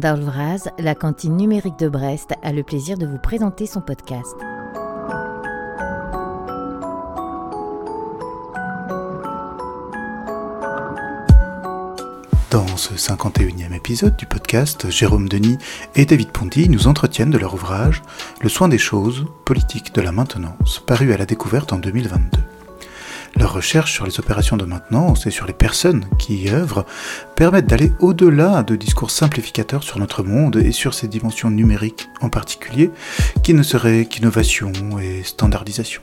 d'Alvraz, la cantine numérique de Brest a le plaisir de vous présenter son podcast. Dans ce 51e épisode du podcast, Jérôme Denis et David Ponty nous entretiennent de leur ouvrage Le soin des choses, politique de la maintenance, paru à la découverte en 2022. Leurs recherches sur les opérations de maintenance et sur les personnes qui y œuvrent permettent d'aller au-delà de discours simplificateurs sur notre monde et sur ses dimensions numériques en particulier, qui ne seraient qu'innovation et standardisation.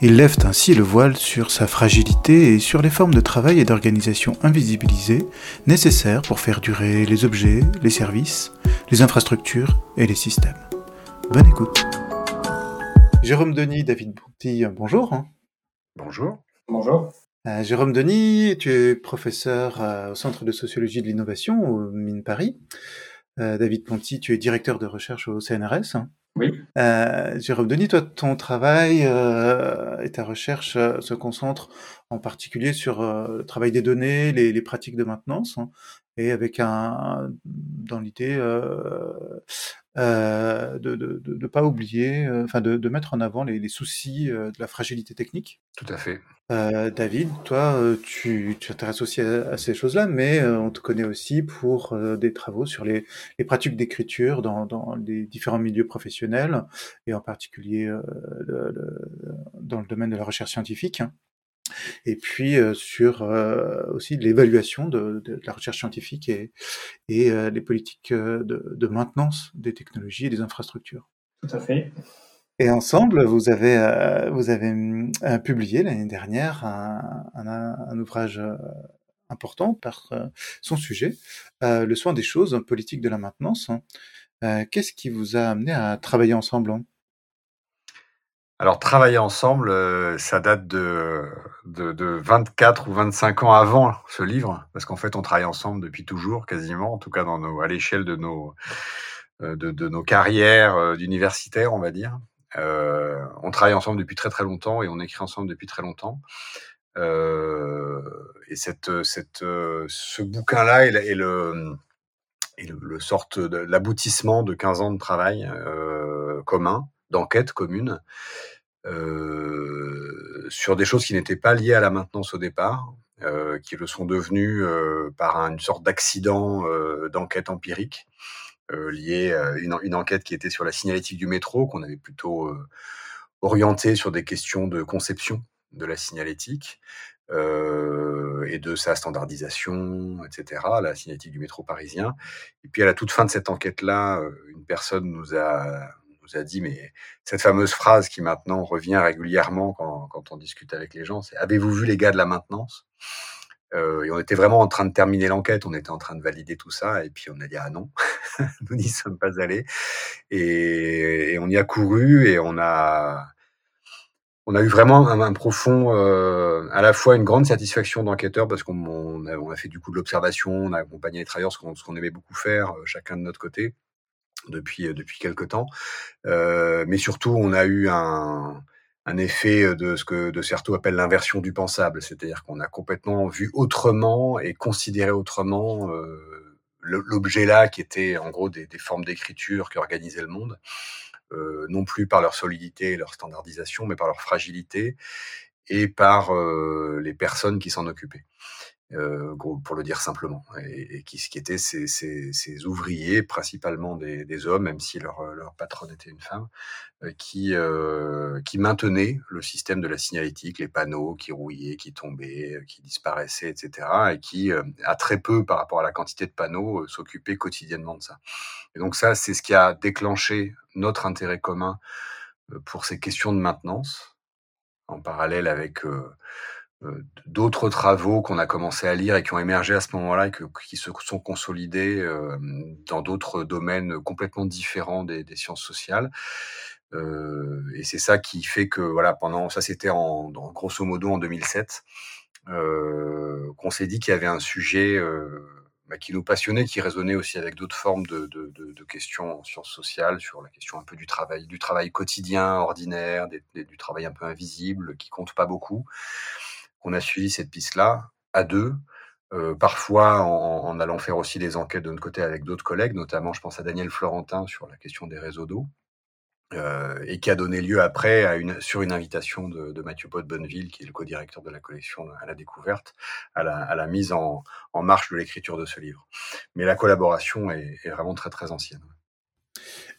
Ils lèvent ainsi le voile sur sa fragilité et sur les formes de travail et d'organisation invisibilisées nécessaires pour faire durer les objets, les services, les infrastructures et les systèmes. Bonne écoute. Jérôme Denis, David Bonty, bonjour. Bonjour. Bonjour. Euh, Jérôme Denis, tu es professeur euh, au Centre de sociologie de l'innovation au Mine Paris. Euh, David Ponty, tu es directeur de recherche au CNRS. Oui. Jérôme Denis, toi, ton travail et ta recherche se concentrent en particulier sur le travail des données, les, les pratiques de maintenance, hein, et avec un, dans l'idée euh, de ne de, de, pas oublier, euh, enfin de, de, mettre en avant les, les soucis euh, de la fragilité technique. Tout à fait. David, toi, tu t'intéresses aussi à, à, ces choses-là, mais on te connaît aussi pour des travaux sur les, les pratiques d'écriture dans, dans, les différents milieux professionnels, et en particulier dans le domaine de la recherche scientifique et puis euh, sur euh, aussi l'évaluation de, de, la recherche scientifique et, et euh, les politiques de, de, maintenance des technologies et des infrastructures. Tout à fait. Et ensemble, vous avez, vous avez publié l'année dernière un, un, un, ouvrage important par son sujet, Le soin des choses, politique de la maintenance. Qu'est-ce qui vous a amené à travailler ensemble? Alors, travailler ensemble, euh, ça date de, de, de, 24 ou 25 ans avant ce livre, parce qu'en fait, on travaille ensemble depuis toujours, quasiment, en tout cas à l'échelle de nos, euh, carrières euh, d'universitaires, on va dire. On travaille ensemble depuis très très longtemps et on écrit ensemble depuis très longtemps. Et cette, ce bouquin-là est, le, sorte l'aboutissement de 15 ans de travail commun d'enquête commune sur des choses qui n'étaient pas liées à la maintenance au départ, euh, qui le sont devenues euh, par une sorte d'accident euh, d'enquête empirique euh, lié à une, une, enquête qui était sur la signalétique du métro, qu'on avait plutôt euh, orienté sur des questions de conception de la signalétique. Euh, et de sa standardisation, etc., la signalétique du métro parisien. Et puis à la toute fin de cette enquête-là, une personne nous a nous a dit, mais cette fameuse phrase qui maintenant revient régulièrement quand, quand on discute avec les gens, c'est avez-vous vu les gars de la maintenance? Euh, et on était vraiment en train de terminer l'enquête, on était en train de valider tout ça, et puis on a dit ah non, nous n'y sommes pas allés, et, on y a couru et on a on a eu vraiment un, profond, euh, à la fois une grande satisfaction d'enquêteur parce qu'on on a, fait du coup de l'observation, on a accompagné les travailleurs, ce qu'on qu'on aimait beaucoup faire, euh, chacun de notre côté, depuis depuis quelque temps. Euh, mais surtout, on a eu un un effet de ce que de Certeau appelle l'inversion du pensable, c'est-à-dire qu'on a complètement vu autrement et considéré autrement euh, l'objet là qui était en gros des, des formes d'écriture qui organisaient le monde, euh, non plus par leur solidité et leur standardisation, mais par leur fragilité et par les personnes qui s'en occupaient euh, pour le dire simplement, et, qui, qui étaient ces, ouvriers, principalement des, hommes, même si leur, leur patronne était une femme, euh, qui, euh, qui maintenaient le système de la signalétique, les panneaux qui rouillaient, qui tombaient, euh, qui disparaissaient, etc., et qui, euh, à très peu par rapport à la quantité de panneaux, euh, s'occupaient quotidiennement de ça. Et donc ça, c'est ce qui a déclenché notre intérêt commun pour ces questions de maintenance, en parallèle avec euh, d'autres travaux qu'on a commencé à lire et qui ont émergé à ce moment-là et qui se sont consolidés euh, dans d'autres domaines complètement différents des, sciences sociales. Euh, et c'est ça qui fait que, voilà, pendant, ça c'était en, grosso modo en 2007, euh, qu'on s'est dit qu'il y avait un sujet euh, bah, qui nous passionnait, qui résonnait aussi avec d'autres formes de, questions en sciences sociales, sur la question un peu du travail, du travail quotidien, ordinaire, du travail un peu invisible, qui compte pas beaucoup on a suivi cette piste-là à deux, euh, parfois en, allant faire aussi des enquêtes de notre côté avec d'autres collègues, notamment je pense à Daniel Florentin sur la question des réseaux d'eau. Euh, et qui a donné lieu après, à une, sur une invitation de, de Mathieu Pot Bonneville, qui est le co-directeur de la collection à la découverte, à la, mise en, marche de l'écriture de ce livre. Mais la collaboration est, vraiment très très ancienne.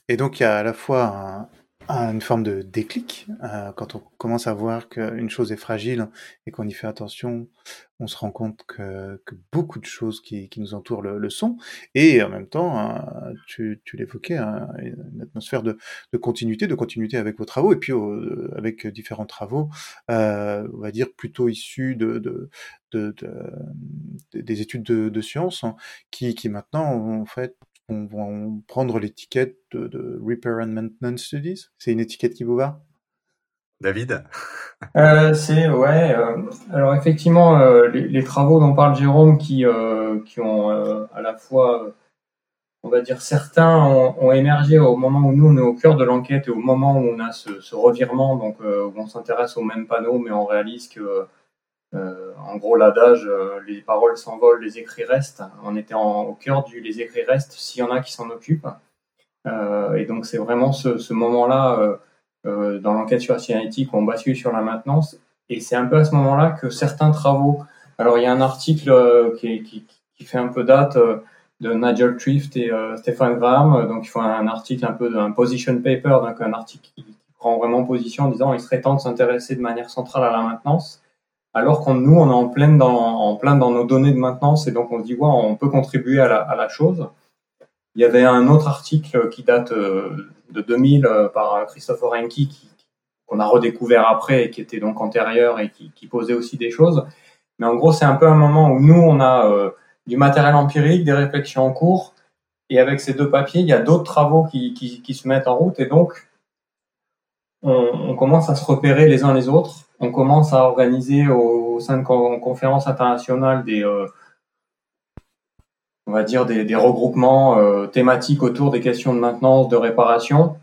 Et donc il y a à la fois une forme de déclic. Euh, quand on commence à voir qu'une chose est fragile et qu'on y fait attention, on se rend compte que, beaucoup de choses qui, nous entourent le, sont. Et en même temps, hein, tu, l'évoquais, hein, une atmosphère de, continuité, de continuité avec vos travaux et puis euh, avec différents travaux, euh, on va dire plutôt issus de, de, de des études de, sciences hein, qui, qui maintenant en fait on va prendre l'étiquette de, de, Repair and Maintenance Studies. C'est une étiquette qui vous va? David? Euh, C'est, ouais. Euh, alors effectivement, euh, les, les, travaux dont parle Jérôme qui, euh, qui ont euh, à la fois, on va dire, certains ont, ont, émergé au moment où nous, on est au cœur de l'enquête et au moment où on a ce, ce revirement, donc où on s'intéresse aux mêmes panneaux, mais on réalise que euh, en gros, l'adage, euh, les paroles s'envolent, les écrits restent. On était au cœur du les écrits restent s'il y en a qui s'en occupent. Euh, et donc, c'est vraiment ce, moment-là dans l'enquête sur la signalétique on bascule sur la maintenance. Et c'est un peu à ce moment-là que certains travaux. Alors, il y a un article qui, fait un peu date de Nigel Trift et euh, Stéphane Graham. Donc, ils font un article un peu d'un position paper, donc un article qui, prend vraiment position en disant il serait temps de s'intéresser de manière centrale à la maintenance alors qu'on nous, on est en plein dans, en plein dans nos données de maintenance et donc on se dit, ouais, on peut contribuer à la, à la chose. Il y avait un autre article qui date euh, de 2000 euh, par Christopher Henke qu'on a redécouvert après et qui était donc antérieur et qui, qui, posait aussi des choses. Mais en gros, c'est un peu un moment où nous, on a euh, du matériel empirique, des réflexions en cours, et avec ces deux papiers, il y a d'autres travaux qui, qui, qui, se mettent en route, et donc on, on commence à se repérer les uns les autres on commence à organiser au, sein de conférences internationales des, euh, on va dire des, regroupements euh, thématiques autour des questions de maintenance, de réparation.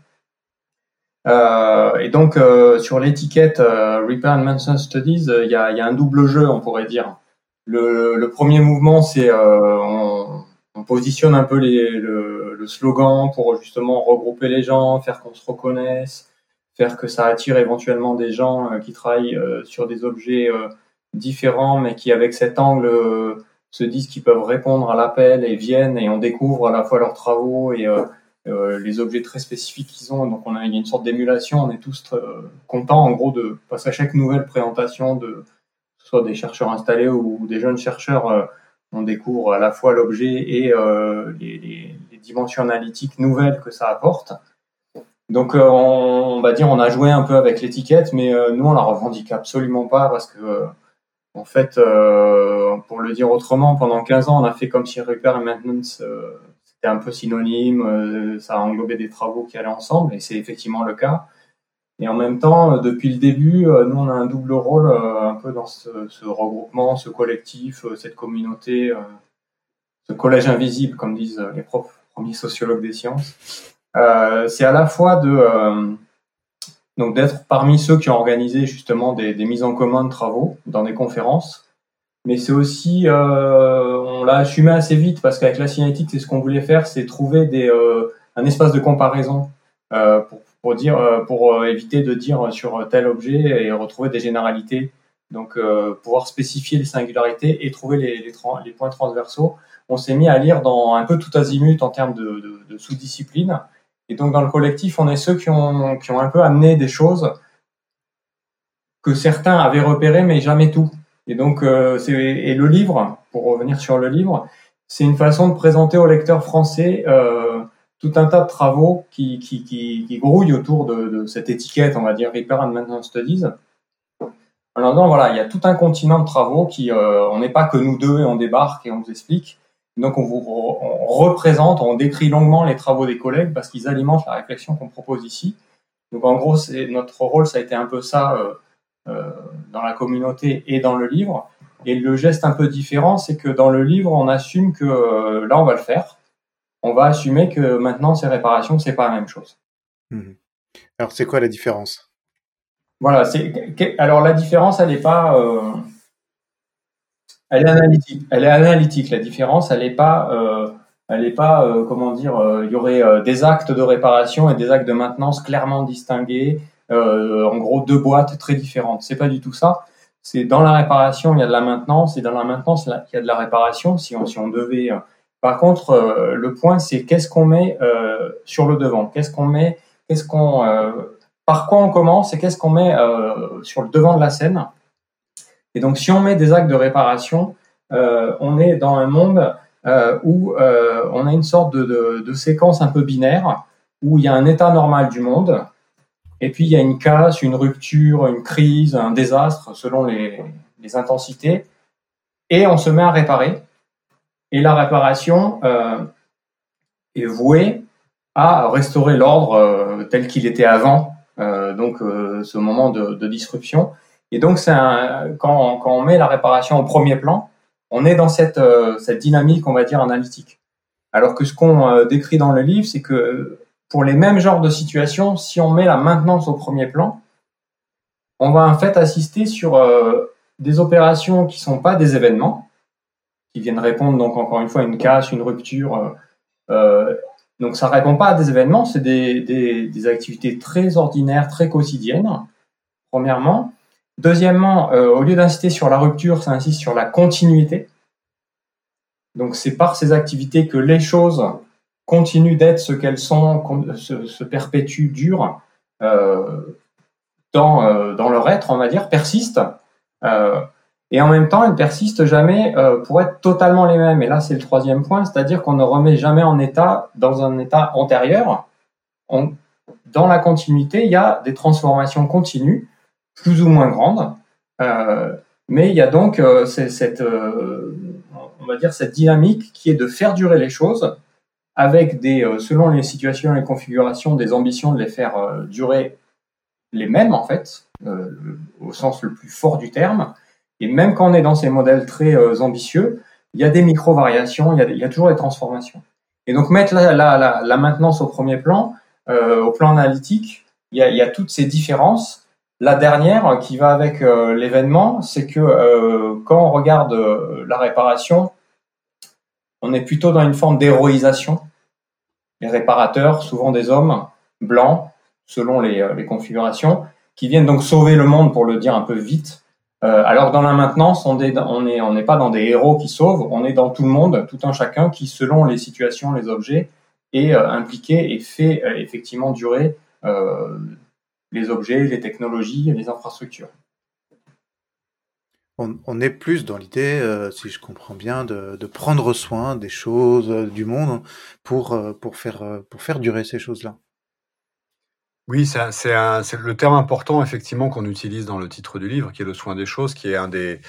Euh, et donc sur l'étiquette Repair and Maintenance Studies, il y a, un double jeu, on pourrait dire. Le, premier mouvement, c'est on, on, positionne un peu le, slogan pour justement regrouper les gens, faire qu'on se reconnaisse, faire que ça attire éventuellement des gens euh, qui travaillent euh, sur des objets euh, différents, mais qui avec cet angle se disent qu'ils peuvent répondre à l'appel et viennent et on découvre à la fois leurs travaux et les objets très spécifiques qu'ils ont. Donc on a, il y a une sorte d'émulation. On est tous contents en gros de parce qu'à chaque nouvelle présentation de soit des chercheurs installés ou des jeunes chercheurs, on découvre à la fois l'objet et les, les, dimensions analytiques nouvelles que ça apporte. Donc euh, on, va dire on a joué un peu avec l'étiquette, mais euh, nous on la revendique absolument pas parce que euh, en fait, pour le dire autrement, pendant 15 ans on a fait comme si repair et maintenance c'était un peu synonyme, ça a englobé des travaux qui allaient ensemble et c'est effectivement le cas. Et en même temps, depuis le début, nous on a un double rôle un peu dans ce, ce regroupement, ce collectif, cette communauté, ce collège invisible comme disent les profs premiers sociologues des sciences. Euh, c'est à la fois de euh, donc d'être parmi ceux qui ont organisé justement des, mises en commun de travaux dans des conférences, mais c'est aussi euh, on l'a assumé assez vite parce qu'avec la cinétique, c'est ce qu'on voulait faire, c'est trouver des, un espace de comparaison pour, pour dire pour éviter de dire sur tel objet et retrouver des généralités. Donc pouvoir spécifier les singularités et trouver les, les, points transversaux. On s'est mis à lire dans un peu tout azimut en termes de, de sous-disciplines et donc dans le collectif, on est ceux qui ont, un peu amené des choses que certains avaient repérées, mais jamais tout. Et donc, euh, et le livre, pour revenir sur le livre, c'est une façon de présenter aux lecteurs français euh, tout un tas de travaux qui, grouillent autour de, cette étiquette, on va dire Repair and Maintenance Studies. Alors, non, voilà, il y a tout un continent de travaux qui, euh, on n'est pas que nous deux et on débarque et on vous explique. Donc on, vous, on représente, on décrit longuement les travaux des collègues parce qu'ils alimentent la réflexion qu'on propose ici. Donc en gros, c'est notre rôle, ça a été un peu ça euh, euh, dans la communauté et dans le livre. Et le geste un peu différent, c'est que dans le livre, on assume que euh, là, on va le faire. On va assumer que maintenant, ces réparations, c'est pas la même chose. Mmh. Alors, c'est quoi la différence? Voilà. C'est alors la différence, elle n'est pas Elle est analytique. Elle est analytique. La différence, elle n'est pas, euh, elle est pas, euh, comment dire, euh, il y aurait euh, des actes de réparation et des actes de maintenance clairement distingués. Euh, en gros, deux boîtes très différentes. C'est pas du tout ça. C'est dans la réparation, il y a de la maintenance, et dans la maintenance, il y a de la réparation. Si on, si on devait. Par contre, le point, c'est qu'est-ce qu'on met sur le devant? Qu'est-ce qu'on met. Qu'est-ce qu'on. par quoi on commence et qu'est-ce qu'on met sur le devant de la scène? Et donc, si on met des actes de réparation, on est dans un monde euh, où euh, on a une sorte de, séquence un peu binaire où il y a un état normal du monde et puis il y a une casse, une rupture, une crise, un désastre selon les, intensités et on se met à réparer. Et la réparation euh, est vouée à restaurer l'ordre euh, tel qu'il était avant, euh, donc euh, ce moment de, disruption. Et donc c'est quand, on met la réparation au premier plan, on est dans cette, euh, dynamique, on va dire, analytique. Alors que ce qu'on euh, décrit dans le livre, c'est que pour les mêmes genres de situations, si on met la maintenance au premier plan, on va en fait assister sur euh, des opérations qui sont pas des événements, qui viennent répondre donc encore une fois à une casse, une rupture. Donc ça répond pas à des événements, c'est des, activités très ordinaires, très quotidiennes. Premièrement, Deuxièmement, euh, au lieu d'insister sur la rupture, ça insiste sur la continuité. Donc c'est par ces activités que les choses continuent d'être ce qu'elles sont, se, perpétuent, durent euh, dans, euh, dans leur être, on va dire, persistent. Et en même temps, elles persistent jamais pour être totalement les mêmes. Et là, c'est le troisième point, c'est-à-dire qu'on ne remet jamais en état dans un état antérieur. Dans la continuité, il y a des transformations continues plus ou moins grande. Euh, mais il y a donc euh, cette, euh, on va dire, cette dynamique qui est de faire durer les choses avec des, euh, selon les situations et les configurations, des ambitions de les faire euh, durer les mêmes en fait, au sens le plus fort du terme. Et même quand on est dans ces modèles très ambitieux, il y a des micro-variations, il, il y a toujours des transformations. Et donc mettre la, la, la, la maintenance au premier plan, au plan analytique, il y, a, il y a toutes ces différences la dernière qui va avec euh, l'événement, c'est que euh, quand on regarde euh, la réparation, on est plutôt dans une forme d'héroïsation. Les réparateurs, souvent des hommes blancs, selon les, configurations, qui viennent donc sauver le monde, pour le dire un peu vite. alors dans la maintenance, on n'est pas dans des héros qui sauvent, on est dans tout le monde, tout un chacun qui, selon les situations, les objets, est impliqué et fait effectivement durer les objets, les technologies les infrastructures. On, on est plus dans l'idée, euh, si je comprends bien, de, de, prendre soin des choses, euh, du monde, pour, euh, pour, faire, pour faire durer ces choses-là. Oui, c'est le terme important effectivement qu'on utilise dans le titre du livre, qui est le soin des choses, qui est un des,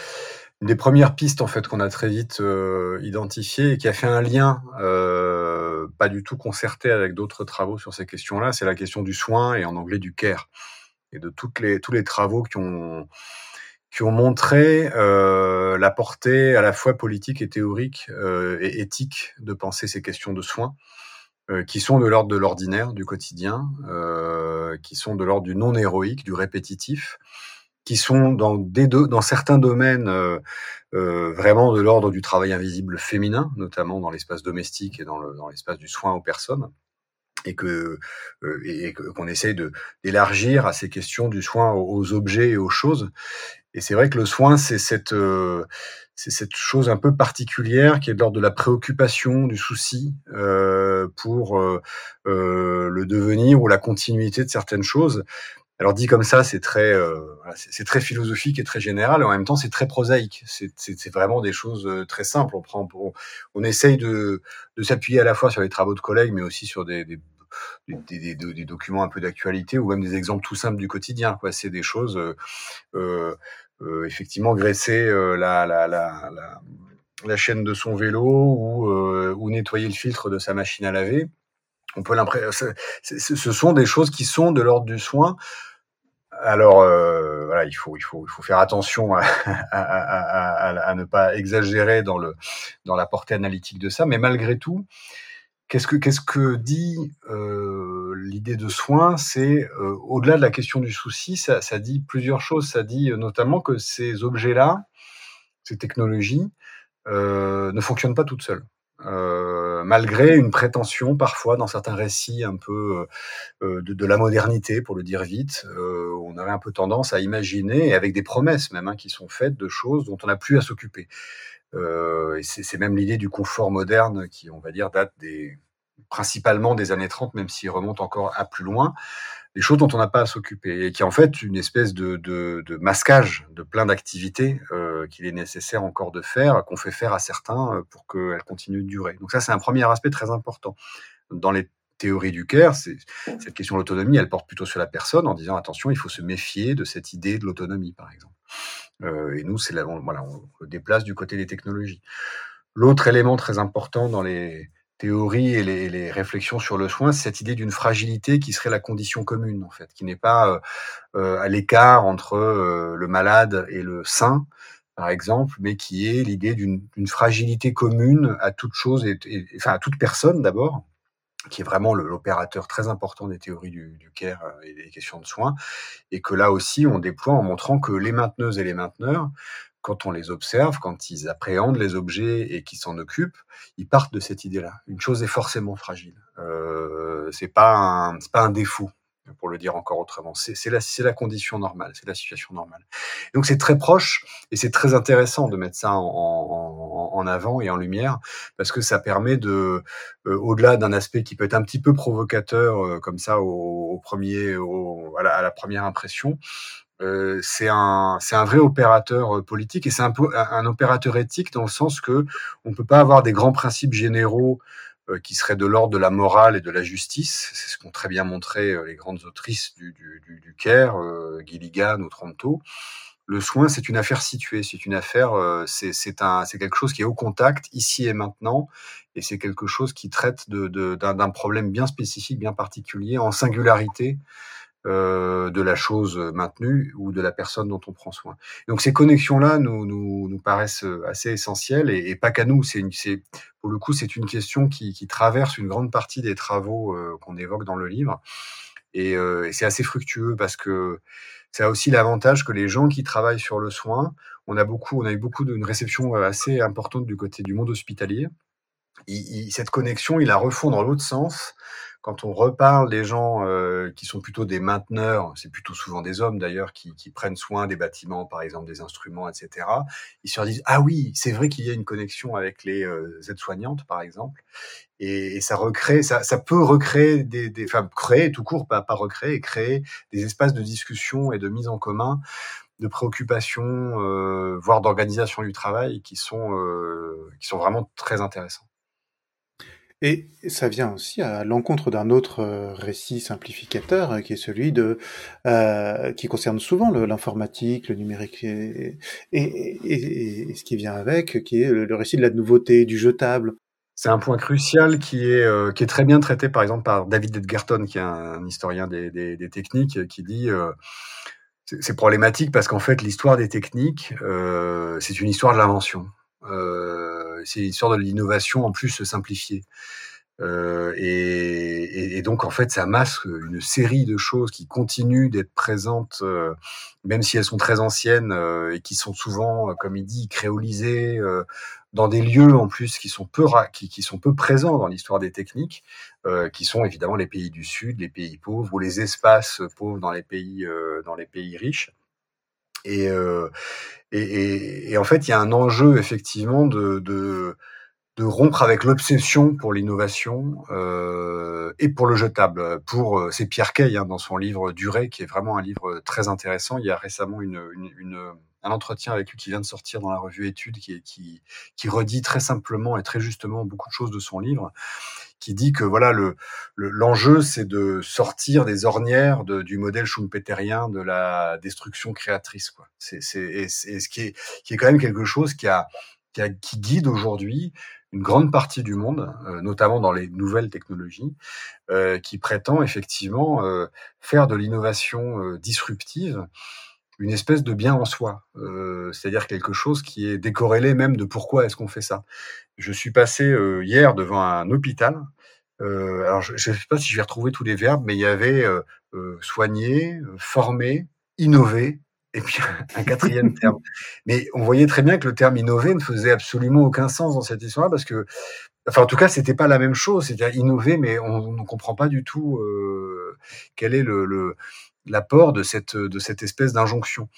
une des premières pistes en fait qu'on a très vite euh, identifié et qui a fait un lien euh, pas du tout concerté avec d'autres travaux sur ces questions-là. C'est la question du soin et en anglais du care et de les tous les travaux qui ont qui ont montré euh, la portée à la fois politique et théorique euh, et éthique de penser ces questions de soins euh, qui sont de l'ordre de l'ordinaire, du quotidien, qui sont de l'ordre du non héroïque, du répétitif qui sont dans, des deux, dans certains domaines euh, euh, vraiment de l'ordre du travail invisible féminin, notamment dans l'espace domestique et dans l'espace du soin aux personnes, et que euh, et qu'on essaye de d'élargir à ces questions du soin aux, objets et aux choses. Et c'est vrai que le soin, c'est cette euh, c'est cette chose un peu particulière qui est de l'ordre de la préoccupation, du souci euh, pour euh, le devenir ou la continuité de certaines choses. Alors dit comme ça, c'est très, euh, c'est très philosophique et très général, et en même temps, c'est très prosaïque. C'est vraiment des choses euh, très simples. On prend, on, on essaye de, s'appuyer à la fois sur les travaux de collègues, mais aussi sur des, des, des, des, documents un peu d'actualité ou même des exemples tout simples du quotidien. C'est des choses, euh, euh, euh effectivement, graisser la, la, la, la, la chaîne de son vélo ou, ou nettoyer le filtre de sa machine à laver on peut l'impression, ce sont des choses qui sont de l'ordre du soin, alors euh, voilà, il faut, il faut, faire attention à, ne pas exagérer dans la portée analytique de ça, mais malgré tout, qu'est-ce que dit euh, l'idée de soin? C'est euh, au-delà de la question du souci, ça, dit plusieurs choses. Ça dit notamment que ces objets-là ces technologies ne fonctionnent pas toutes seules. Malgré une prétention parfois dans certains récits un peu de, la modernité, pour le dire vite, on avait un peu tendance à imaginer, avec des promesses même, hein, qui sont faites de choses dont on n'a plus à s'occuper. et c'est même l'idée du confort moderne qui, on va dire, date principalement des années 30, même s'il remonte encore à plus loin, des choses dont on n'a pas à s'occuper et qui est en fait une espèce de, de, de masquage de plein d'activités euh, qu'il est nécessaire encore de faire, qu'on fait faire à certains euh, pour qu'elles continuent de durer. Donc ça, c'est un premier aspect très important. Dans les théories du CARE, cette question de l'autonomie, elle porte plutôt sur la personne en disant attention, il faut se méfier de cette idée de l'autonomie, par exemple. Euh, et nous, c'est voilà, on le déplace du côté des technologies. L'autre élément très important dans les théories et les, réflexions sur le soin, c'est cette idée d'une fragilité qui serait la condition commune, en fait, qui n'est pas euh, euh, à l'écart entre euh, le malade et le sain, par exemple, mais qui est l'idée d'une fragilité commune à toute chose, et, à toute personne d'abord, qui est vraiment l'opérateur très important des théories du, du, care et des questions de soins, et que là aussi on déploie en montrant que les mainteneuses et les mainteneurs quand on les observe, quand ils appréhendent les objets et qu'ils s'en occupent, ils partent de cette idée-là. Une chose est forcément fragile. Euh, c'est pas un, pas un défaut, pour le dire encore autrement. C'est, la, la condition normale, c'est la situation normale. donc c'est très proche et c'est très intéressant de mettre ça en, en, en, avant et en lumière parce que ça permet de, euh, au-delà d'un aspect qui peut être un petit peu provocateur euh, comme ça au, au premier, au, à, à la première impression, euh, c'est un, c'est un vrai opérateur euh, politique et c'est un, un opérateur éthique dans le sens que on peut pas avoir des grands principes généraux euh, qui seraient de l'ordre de la morale et de la justice. C'est ce qu'ont très bien montré les grandes autrices du, du, du, Caire, Gilligan ou Tronto. Le soin, c'est une affaire située, c'est une affaire, c'est, c'est quelque chose qui est au contact ici et maintenant, et c'est quelque chose qui traite de, de, d'un, d'un problème bien spécifique, bien particulier, en singularité. Euh, de la chose maintenue ou de la personne dont on prend soin. Donc ces connexions-là nous, nous, nous, paraissent assez essentielles et, pas qu'à nous. C'est pour le coup, c'est une question qui, qui, traverse une grande partie des travaux euh, qu'on évoque dans le livre. Et, euh, et c'est assez fructueux parce que ça a aussi l'avantage que les gens qui travaillent sur le soin, on a beaucoup, on a eu beaucoup d'une réception assez importante du côté du monde hospitalier. Cette connexion, il la refond dans l'autre sens quand on reparle des gens euh, qui sont plutôt des mainteneurs, c'est plutôt souvent des hommes d'ailleurs qui, qui, prennent soin des bâtiments, par exemple des instruments, etc. Ils se disent ah oui, c'est vrai qu'il y a une connexion avec les euh, aides-soignantes, par exemple, et, et, ça recrée, ça, ça peut recréer des, des, enfin créer tout court, pas, pas recréer, créer des espaces de discussion et de mise en commun de préoccupations, euh, voire d'organisation du travail, qui sont euh, qui sont vraiment très intéressants. Et ça vient aussi à l'encontre d'un autre euh, récit simplificateur, euh, qui est celui de, euh, qui concerne souvent l'informatique, le, numérique, et, ce qui vient avec, qui est le, récit de la nouveauté, du jetable. C'est un point crucial qui est, qui est très bien traité, par exemple, par David Edgerton, qui est un, historien des, des, des, techniques, qui dit c'est problématique parce qu'en fait, l'histoire des techniques, c'est une histoire de l'invention. Euh, c'est l'histoire de l'innovation en plus simplifiée. Euh, et, donc en fait, ça masque une série de choses qui continuent d'être présentes, euh, même si elles sont très anciennes et qui sont souvent, comme il dit, créolisées dans des lieux en plus qui sont peu qui sont peu présents dans l'histoire des techniques, qui sont évidemment les pays du Sud, les pays pauvres ou les espaces pauvres dans les pays dans les pays riches. Et, euh, et, et, en fait, il y a un enjeu effectivement de, de, de rompre avec l'obsession pour l'innovation euh, et pour le jetable. Pour euh, c'est Pierre Kay hein, dans son livre Durée, qui est vraiment un livre très intéressant. Il y a récemment une, une, une, un entretien avec lui qui vient de sortir dans la revue Études, qui, qui, qui redit très simplement et très justement beaucoup de choses de son livre qui dit que voilà le l'enjeu c'est de sortir des ornières de, du modèle schumpeterien de la destruction créatrice quoi. C'est c'est ce qui est qui est quand même quelque chose qui a qui, a, qui guide aujourd'hui une grande partie du monde, euh, notamment dans les nouvelles technologies, euh, qui prétend effectivement euh, faire de l'innovation euh, disruptive une espèce de bien en soi, euh, c'est-à-dire quelque chose qui est décorrélé même de pourquoi est-ce qu'on fait ça. Je suis passé euh, hier devant un hôpital. Euh, alors je ne sais pas si je vais retrouver tous les verbes, mais il y avait soigner, former, innover et puis un quatrième terme. Mais on voyait très bien que le terme innover ne faisait absolument aucun sens dans cette histoire parce que, enfin, en tout cas, c'était pas la même chose. C'est-à-dire innover, mais on ne comprend pas du tout euh, quel est le l'apport de cette de cette espèce d'injonction.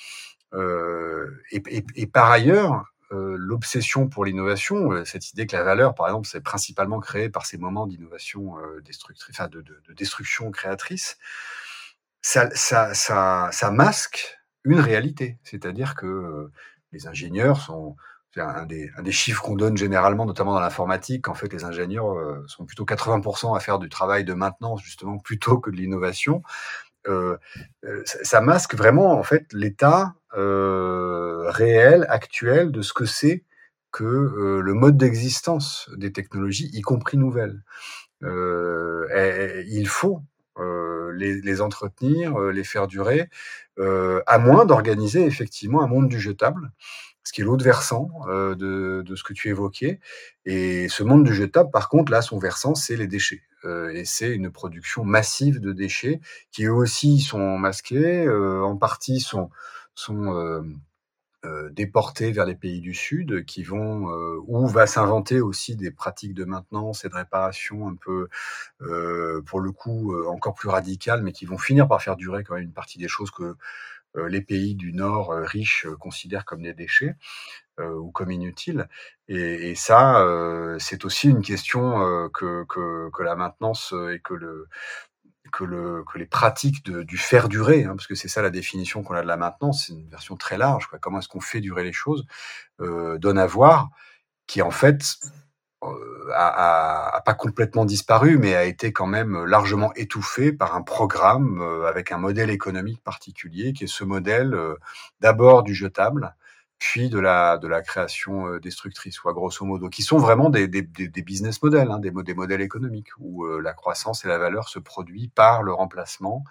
Euh, et, et, et, par ailleurs, euh, l'obsession pour l'innovation, euh, cette idée que la valeur, par exemple, c'est principalement créée par ces moments d'innovation destructrice, enfin de, de, de, destruction créatrice, ça, ça, ça, ça masque une réalité. C'est-à-dire que les ingénieurs sont un des, un des chiffres qu'on donne généralement, notamment dans l'informatique, en fait, les ingénieurs sont plutôt 80% à faire du travail de maintenance, justement, plutôt que de l'innovation. Euh, ça masque vraiment, en fait, l'état réel, actuel, de ce que c'est que le mode d'existence des technologies, y compris nouvelles. Il faut les, entretenir, les faire durer, à moins d'organiser effectivement un monde du jetable, ce qui est l'autre versant euh, de, de, ce que tu évoquais. Et ce monde du jetable, par contre, là, son versant, c'est les déchets. Euh, et c'est une production massive de déchets qui eux aussi sont masqués, euh, en partie sont, sont déportés vers les pays du Sud, qui vont où va s'inventer aussi des pratiques de maintenance et de réparation un peu, pour le coup, encore plus radicales, mais qui vont finir par faire durer quand même une partie des choses que les pays du Nord riches considèrent comme des déchets ou comme inutiles. Et, ça, c'est aussi une question que, la maintenance et que le que, le, que les pratiques de, du faire durer, hein, parce que c'est ça la définition qu'on a de la maintenance, c'est une version très large. Comment est-ce qu'on fait durer les choses euh, donne à voir, qui en fait euh, a, a, pas complètement disparu, mais a été quand même largement étouffé par un programme euh, avec un modèle économique particulier, qui est ce modèle euh, d'abord du jetable, puis de la, de la création destructrice, soit grosso modo, qui sont vraiment des, des, des business models, hein, des, des, modèles économiques, où la croissance et la valeur se produit par le remplacement,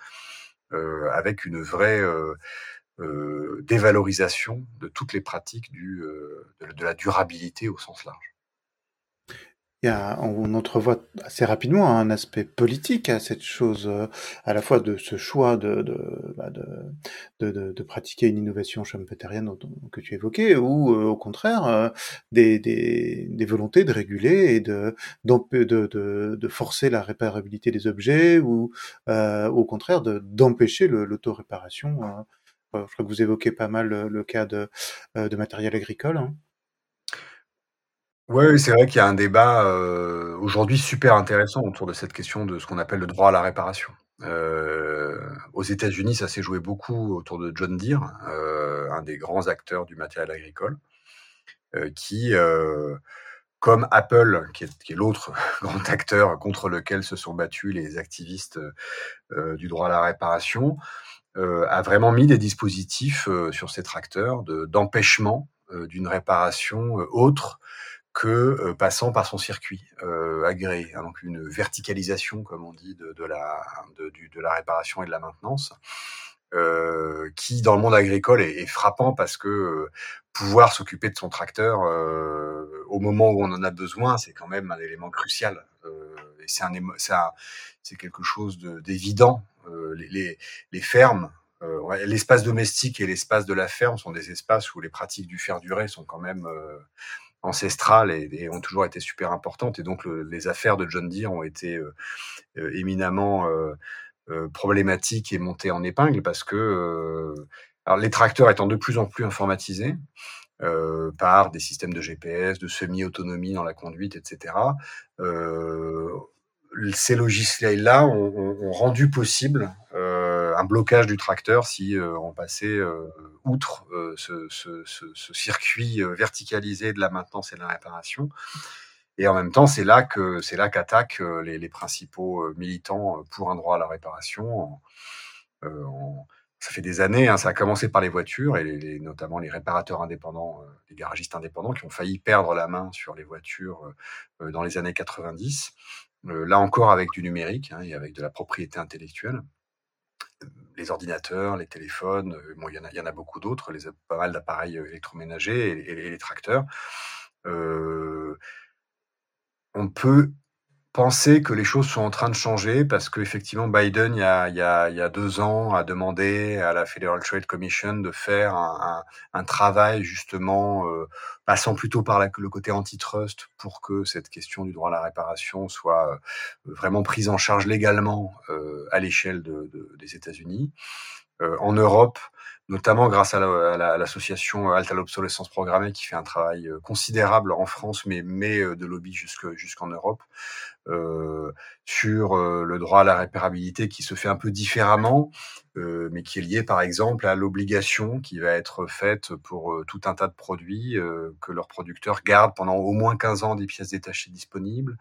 euh, avec une vraie euh, dévalorisation de toutes les pratiques du, de la durabilité au sens large il y a, on entrevoit assez rapidement un aspect politique à cette chose, euh, à la fois de ce choix de, de, bah, de, de, pratiquer une innovation schumpeterienne que tu évoquais, ou euh, au contraire euh, des, des, des, volontés de réguler et de, de, de, de forcer la réparabilité des objets, ou au contraire d'empêcher l'autoréparation. je crois que vous évoquez pas mal le, cas de, de matériel agricole. Hein. Oui, c'est vrai qu'il y a un débat euh, aujourd'hui super intéressant autour de cette question de ce qu'on appelle le droit à la réparation. Euh, aux États-Unis, ça s'est joué beaucoup autour de John Deere, euh, un des grands acteurs du matériel agricole, qui, comme Apple, qui est, l'autre grand acteur contre lequel se sont battus les activistes du droit à la réparation, a vraiment mis des dispositifs sur ces tracteurs d'empêchement d'une réparation autre que euh, passant par son circuit euh, agréé, hein, donc une verticalisation, comme on dit, de, la, réparation et de la maintenance, euh, qui dans le monde agricole est, frappant parce que pouvoir s'occuper de son tracteur au moment où on en a besoin, c'est quand même un élément crucial. et c'est quelque chose d'évident. Les, fermes, l'espace domestique et l'espace de la ferme sont des espaces où les pratiques du fer duré sont quand même ancestrales et, ont toujours été super importantes. Et donc, le, les affaires de John Deere ont été euh, euh éminemment euh, problématiques et montées en épingle parce que alors les tracteurs étant de plus en plus informatisés, par des systèmes de GPS, de semi-autonomie dans la conduite, etc. Ces logiciels-là ont, rendu possible un blocage du tracteur si euh, on passait euh, outre euh, ce, circuit euh, verticalisé de la maintenance et de la réparation. Et en même temps, c'est là que c'est là qu'attaquent euh, les, principaux militants pour un droit à la réparation. Ça fait des années, hein, ça a commencé par les voitures et notamment les réparateurs indépendants, les garagistes indépendants qui ont failli perdre la main sur les voitures dans les années 90 euh, là encore avec du numérique hein, et avec de la propriété intellectuelle. Les ordinateurs, les téléphones, euh, bon, il y en a, y en a beaucoup d'autres, les pas mal d'appareils euh, électroménagers et, et, et, les tracteurs. Euh, on peut penser que les choses sont en train de changer parce qu'effectivement, Biden, il y, a, il, y a, il y a deux ans, a demandé à la Federal Trade Commission de faire un, un, un travail justement euh, passant plutôt par la, le côté antitrust pour que cette question du droit à la réparation soit euh, vraiment prise en charge légalement euh, à l'échelle de, de, des États-Unis. Euh, en Europe, notamment grâce à l'association la, Alta l'obsolescence programmée qui fait un travail considérable en France, mais, mais de lobby jusqu'en Europe euh, sur euh, le droit à la réparabilité qui se fait un peu différemment, euh, mais qui est lié par exemple à l'obligation qui va être faite pour euh, tout un tas de produits euh, que leurs producteurs gardent pendant au moins 15 ans des pièces détachées disponibles,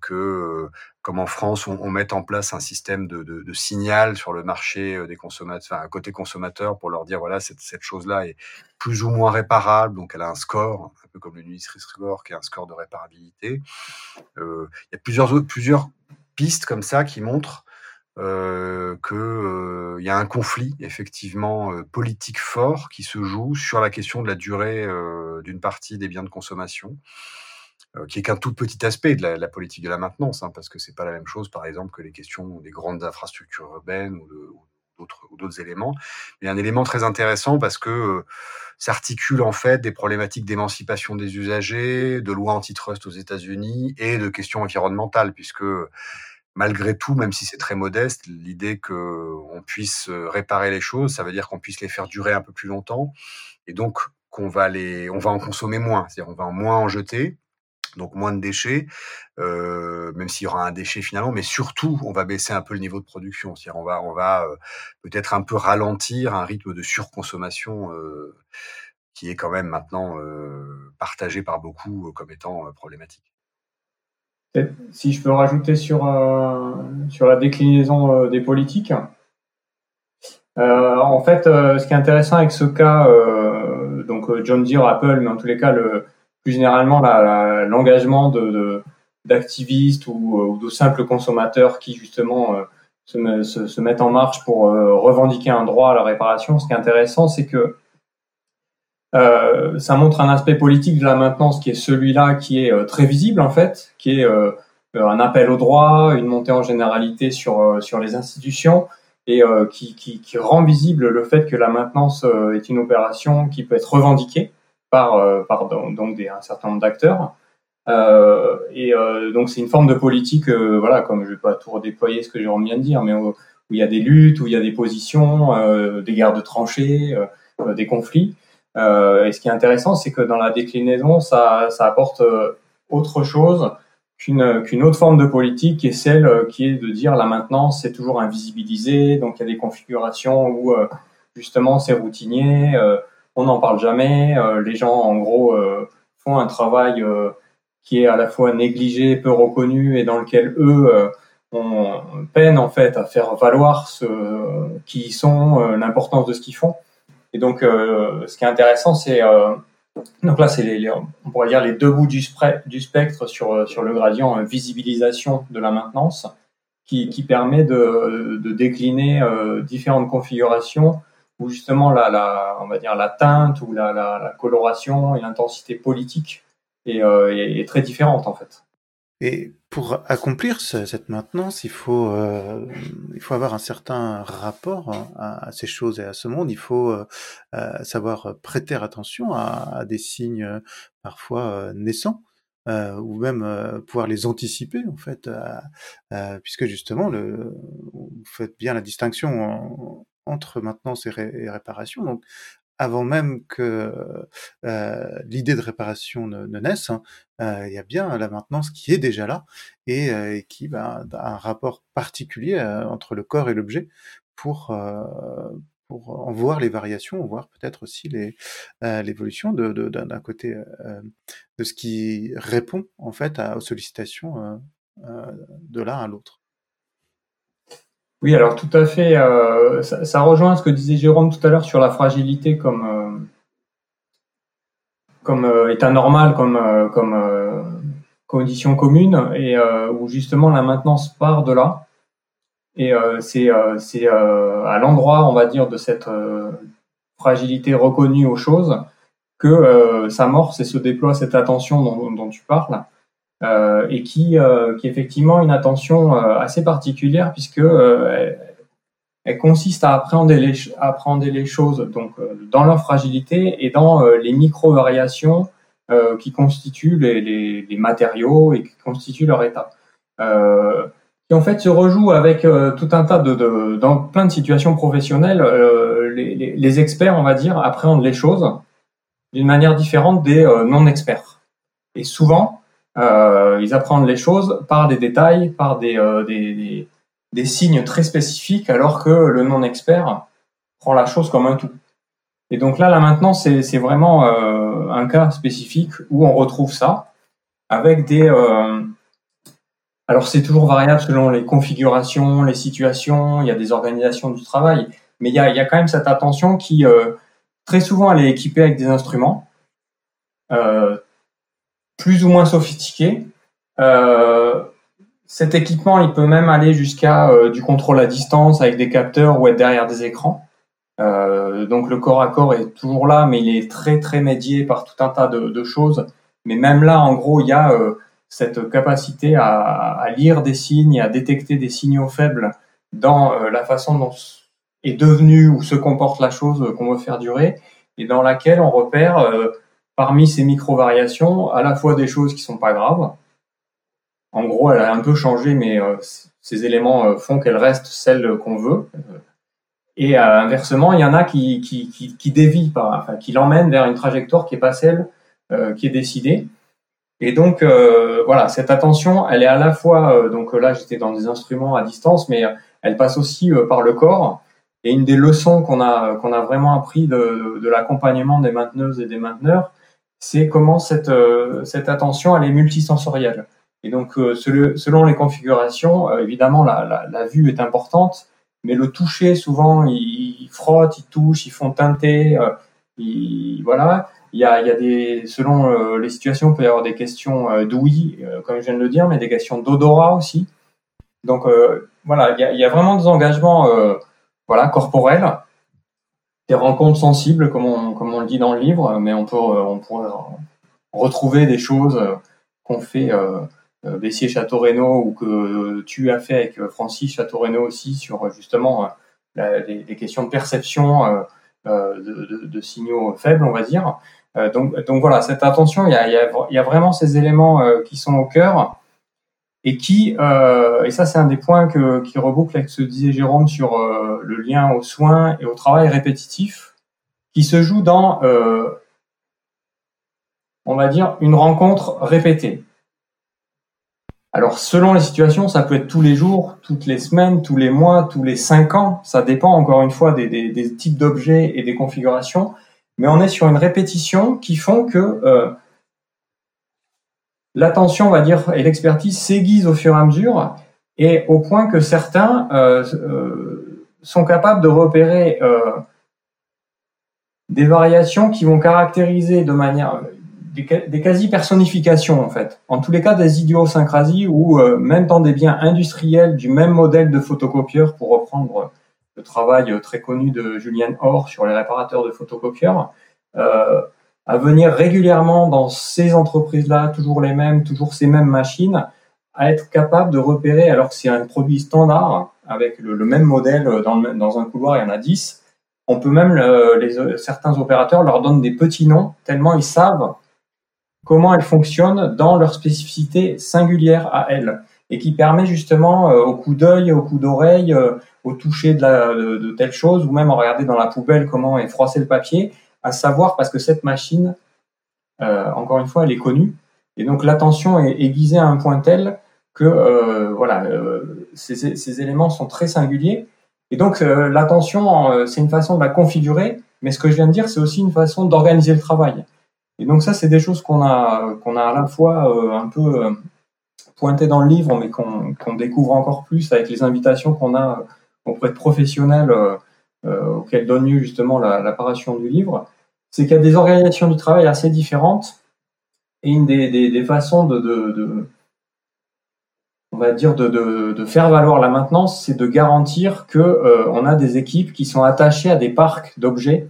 que comme en France on, on mette en place un système de, signal sur le marché des consommateurs, enfin côté consommateur pour leur dire voilà cette, cette chose-là est plus ou moins réparable, donc elle a un score un peu comme le Nutri Score qui a un score de réparabilité. Euh, il y a plusieurs plusieurs pistes comme ça qui montrent euh, qu'il euh, y a un conflit effectivement euh, politique fort qui se joue sur la question de la durée euh, d'une partie des biens de consommation, euh, qui est qu'un tout petit aspect de la, politique de la maintenance, hein, parce que c'est pas la même chose, par exemple, que les questions des grandes infrastructures urbaines ou d'autres ou d'autres éléments. Mais un élément très intéressant parce que euh, s'articule en fait des problématiques d'émancipation des usagers, de lois antitrust aux États-Unis et de questions environnementales, puisque malgré tout, même si c'est très modeste, l'idée qu'on puisse euh, réparer les choses, ça veut dire qu'on puisse les faire durer un peu plus longtemps, et donc qu'on va les, on va en consommer moins, c'est-à-dire on va en moins en jeter, donc moins de déchets, euh, même s'il y aura un déchet finalement, mais surtout on va baisser un peu le niveau de production, c'est-à-dire on va, on va euh, peut-être un peu ralentir un rythme de surconsommation euh, qui est quand même maintenant partagé par beaucoup comme étant problématique. Si je peux rajouter sur, sur la déclinaison des politiques. En fait, ce qui est intéressant avec ce cas, donc John Deere, Apple, mais en tous les cas, le, plus généralement l'engagement de, d'activistes ou, ou, de simples consommateurs qui justement se, se, mettent en marche pour revendiquer un droit à la réparation. Ce qui est intéressant, c'est que euh, ça montre un aspect politique de la maintenance qui est celui-là qui est euh, très visible en fait, qui est euh, un appel au droit, une montée en généralité sur sur les institutions et qui, rend visible le fait que la maintenance est une opération qui peut être revendiquée par par donc des, un certain nombre d'acteurs. et donc c'est une forme de politique, voilà, comme je vais pas tout redéployer ce que Jérôme vient de dire, mais où, il y a des luttes, où il y a des positions, des guerres de tranchées, des conflits. Euh, et ce qui est intéressant, c'est que dans la déclinaison, ça, ça apporte euh, autre chose qu'une qu'une autre forme de politique, qui est celle euh, qui est de dire la maintenance, c'est toujours invisibilisé, donc il y a des configurations où justement c'est routinier, on n'en parle jamais, les gens en gros font un travail qui est à la fois négligé, peu reconnu et dans lequel eux on peine en fait à faire valoir ce qui ils sont, l'importance de ce qu'ils font. Et donc, euh, ce qui est intéressant, c'est euh, donc là, c'est les, on pourrait dire les deux bouts du, spectre sur euh, sur le gradient visibilisation de la maintenance, qui, permet de décliner différentes configurations où justement la, la, on va dire la teinte ou la, la, la coloration et l'intensité politique est, est, est très différente en fait. Et pour accomplir ce, cette maintenance, il faut, euh, il faut avoir un certain rapport à, ces choses et à ce monde. Il faut euh, euh savoir prêter attention à, à des signes euh, parfois euh, naissants. ou même pouvoir les anticiper en fait, puisque justement le, vous faites bien la distinction entre maintenance et, ré, et réparation. Donc avant même que euh, l'idée de réparation ne, naisse, hein, euh, il y a bien la maintenance qui est déjà là et, euh, qui bah, a un rapport particulier entre le corps et l'objet pour pour en voir les variations, voir peut-être aussi l'évolution de, de, d'un côté de ce qui répond en fait aux sollicitations de l'un à l'autre. Oui, alors tout à fait. Euh, ça, ça, rejoint ce que disait Jérôme tout à l'heure sur la fragilité comme euh, comme euh, état normal, comme euh, comme euh, condition commune, et où justement la maintenance part de là. Et c'est c'est à l'endroit, on va dire, de cette fragilité reconnue aux choses que s'amorce et se déploie cette attention dont, dont tu parles. Et qui, qui effectivement une attention assez particulière puisque elle, consiste à appréhender les, appréhender les choses donc dans leur fragilité et dans les micro variations qui constituent les, les, les, matériaux et qui constituent leur état qui en fait se rejoue avec euh, tout un tas de, de, dans plein de situations professionnelles, euh, les, les, les, experts, on va dire, appréhendent les choses d'une manière différente des euh, non-experts. Et souvent, ils appréhendent les choses par des détails, par des, des, des, signes très spécifiques, alors que le non-expert prend la chose comme un tout. Et donc là, là maintenant, c'est vraiment un cas spécifique où on retrouve ça avec des alors c'est toujours variable selon les configurations, les situations, il y a des organisations du travail, mais il y a, il y a quand même cette attention qui, euh, très souvent, elle est équipée avec des instruments euh, plus ou moins sophistiqués. Euh, cet équipement, il peut même aller jusqu'à euh, du contrôle à distance avec des capteurs ou être derrière des écrans. Euh, donc le corps à corps est toujours là, mais il est très très médié par tout un tas de, choses. Mais même là, en gros, il y a cette capacité à, lire des signes, à détecter des signaux faibles dans la façon dont est devenue ou se comporte la chose qu'on veut faire durer, et dans laquelle on repère parmi ces micro-variations à la fois des choses qui sont pas graves. En gros, elle a un peu changé, mais euh, ces éléments font qu'elle reste celle qu'on veut. Et inversement, il y en a qui, qui, qui, qui l'emmènent vers une trajectoire qui est pas celle qui est décidée. Et donc euh, voilà, cette attention, elle est à la fois euh, donc là j'étais dans des instruments à distance, mais elle passe aussi euh, par le corps. Et une des leçons qu'on a vraiment appris de l'accompagnement des mainteneuses et des mainteneurs, c'est comment cette cette attention elle est multisensorielle. Et donc selon les configurations, évidemment la, la, la, vue est importante, mais le toucher souvent ils, frottent, ils touchent, ils font teinter, ils, voilà. Il y a, il y a des, selon euh, les situations, il peut y avoir des questions euh, d'ouïe, euh, comme je viens de le dire, mais des questions d'odorat aussi. Donc voilà, il y, a, il y, a, vraiment des engagements voilà, corporels, des rencontres sensibles, comme on, comme on le dit dans le livre, mais on peut, on pourrait retrouver des choses qu'on fait euh, Bessier Château-Renaud ou que tu as fait avec Francis Château-Renaud aussi sur justement les, les, questions de perception euh, de, de, de, signaux faibles, on va dire. Euh, donc, donc voilà, cette attention, il y a, il y a, vraiment ces éléments euh, qui sont au cœur et qui, euh, et ça c'est un des points que, qui reboucle avec ce que disait Jérôme sur le lien aux soins et au travail répétitif, qui se joue dans, on va dire, une rencontre répétée. Alors selon les situations, ça peut être tous les jours, toutes les semaines, tous les mois, tous les cinq ans. Ça dépend encore une fois des, des, types d'objets et des configurations mais on est sur une répétition qui font que euh, l'attention, on va dire, et l'expertise s'aiguisent au fur et à mesure, et au point que certains euh, euh, sont capables de repérer des variations qui vont caractériser de manière des, quasi-personnifications en fait. En tous les cas, des idiosyncrasies ou même dans des biens industriels du même modèle de photocopieur, pour reprendre le travail euh, très connu de Julien Orr sur les réparateurs de photocopieurs, euh, à venir régulièrement dans ces entreprises-là, toujours les mêmes, toujours ces mêmes machines, à être capable de repérer, alors que c'est un produit standard, avec le, même modèle euh, dans, dans, un couloir, il y en a 10, on peut même, les, certains opérateurs leur donnent des petits noms, tellement ils savent comment elles fonctionnent dans leur spécificité singulière à elles, et qui permet justement au coup d'œil, au coup d'oreille, au toucher de, la, de, telle chose, ou même en regarder dans la poubelle comment est froissé le papier, à savoir parce que cette machine, euh, encore une fois, elle est connue, et donc l'attention est aiguisée à un point tel que euh, voilà, euh, ces, éléments sont très singuliers, et donc l'attention, c'est une façon de la configurer, mais ce que je viens de dire, c'est aussi une façon d'organiser le travail. Et donc ça, c'est des choses qu'on a, qu'on a à la fois un peu pointé dans le livre, mais qu'on découvre encore plus avec les invitations qu'on a auprès de professionnels euh, euh, auxquels donne lieu justement l'apparition du livre, c'est qu'il y a des organisations du travail assez différentes et une des, des, façons de, de, on va dire de, de, faire valoir la maintenance, c'est de garantir que euh, on a des équipes qui sont attachées à des parcs d'objets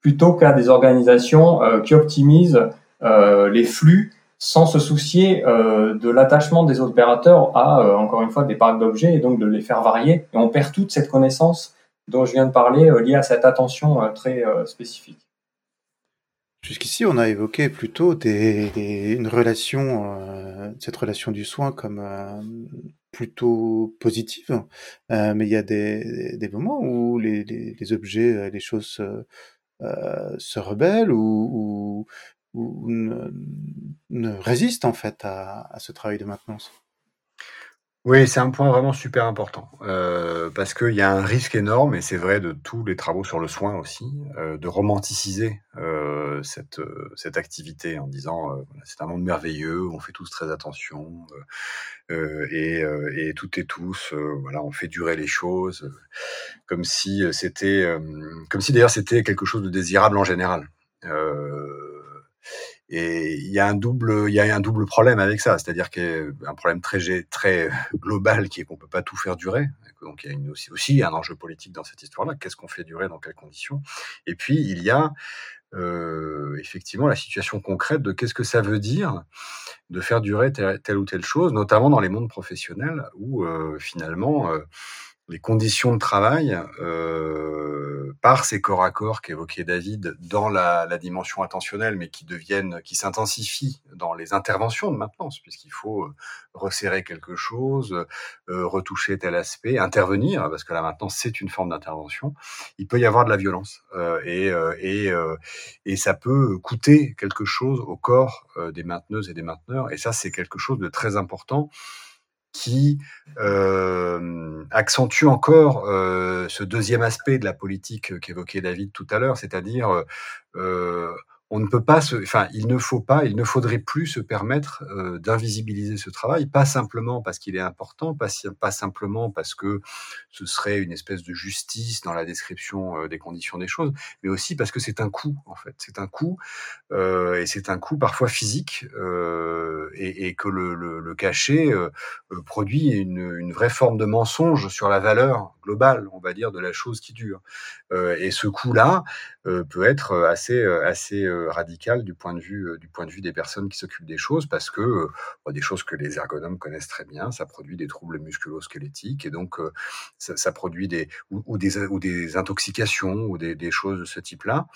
plutôt qu'à des organisations qui optimisent les flux sans se soucier de l'attachement des opérateurs à, encore une fois, des parcs d'objets et donc de les faire varier. Et on perd toute cette connaissance dont je viens de parler liée à cette attention très spécifique. Jusqu'ici, on a évoqué plutôt une relation, cette relation du soin comme plutôt positive, euh, mais il y a des, moments où les, les, les objets, euh, les choses se, euh, rebellent ou, ne, résistent en fait à ce travail de maintenance. Oui, c'est un point vraiment super important, euh, parce qu'il y a un risque énorme, et c'est vrai de tous les travaux sur le soin aussi, euh, de romanticiser euh, cette, activité en disant c'est un monde merveilleux, on fait tous très attention, et, et toutes et tous, voilà, on fait durer les choses, comme si c'était, comme si d'ailleurs c'était quelque chose de désirable en général. Et il y a un double, il y a un double problème avec ça, c'est-à-dire qu'il y a un problème très très global qui est qu'on peut pas tout faire durer. Donc il y a aussi, aussi un enjeu politique dans cette histoire-là. Qu'est-ce qu'on fait durer, dans quelles conditions? Et puis il y a euh, effectivement la situation concrète de qu'est-ce que ça veut dire de faire durer telle, telle ou telle chose, notamment dans les mondes professionnels où euh, finalement euh, les conditions de travail euh, par ces corps à corps qu'évoquait David dans la, la, dimension attentionnelle, mais qui deviennent, qui s'intensifient dans les interventions de maintenance, puisqu'il faut euh, resserrer quelque chose, euh, retoucher tel aspect, intervenir, parce que la maintenance c'est une forme d'intervention. Il peut y avoir de la violence euh, et euh, et, euh, et ça peut coûter quelque chose au corps des mainteneuses et des mainteneurs, et ça c'est quelque chose de très important qui euh, accentue encore euh, ce deuxième aspect de la politique qu'évoquait David tout à l'heure, c'est-à-dire euh, on ne peut pas se, enfin, il ne faut pas, il ne faudrait plus se permettre euh, d'invisibiliser ce travail, pas simplement parce qu'il est important, pas, simplement parce que ce serait une espèce de justice dans la description euh, des conditions des choses, mais aussi parce que c'est un coût en fait, c'est un coût euh, et c'est un coût parfois physique et, que le, le, cachet produit une, vraie forme de mensonge sur la valeur globale, on va dire, de la chose qui dure. et ce coût-là peut être assez assez radical du point de vue du point de vue des personnes qui s'occupent des choses parce que des choses que les ergonomes connaissent très bien, ça produit des troubles musculo-squelettiques et donc ça, produit des ou, des ou des intoxications ou des, choses de ce type-là.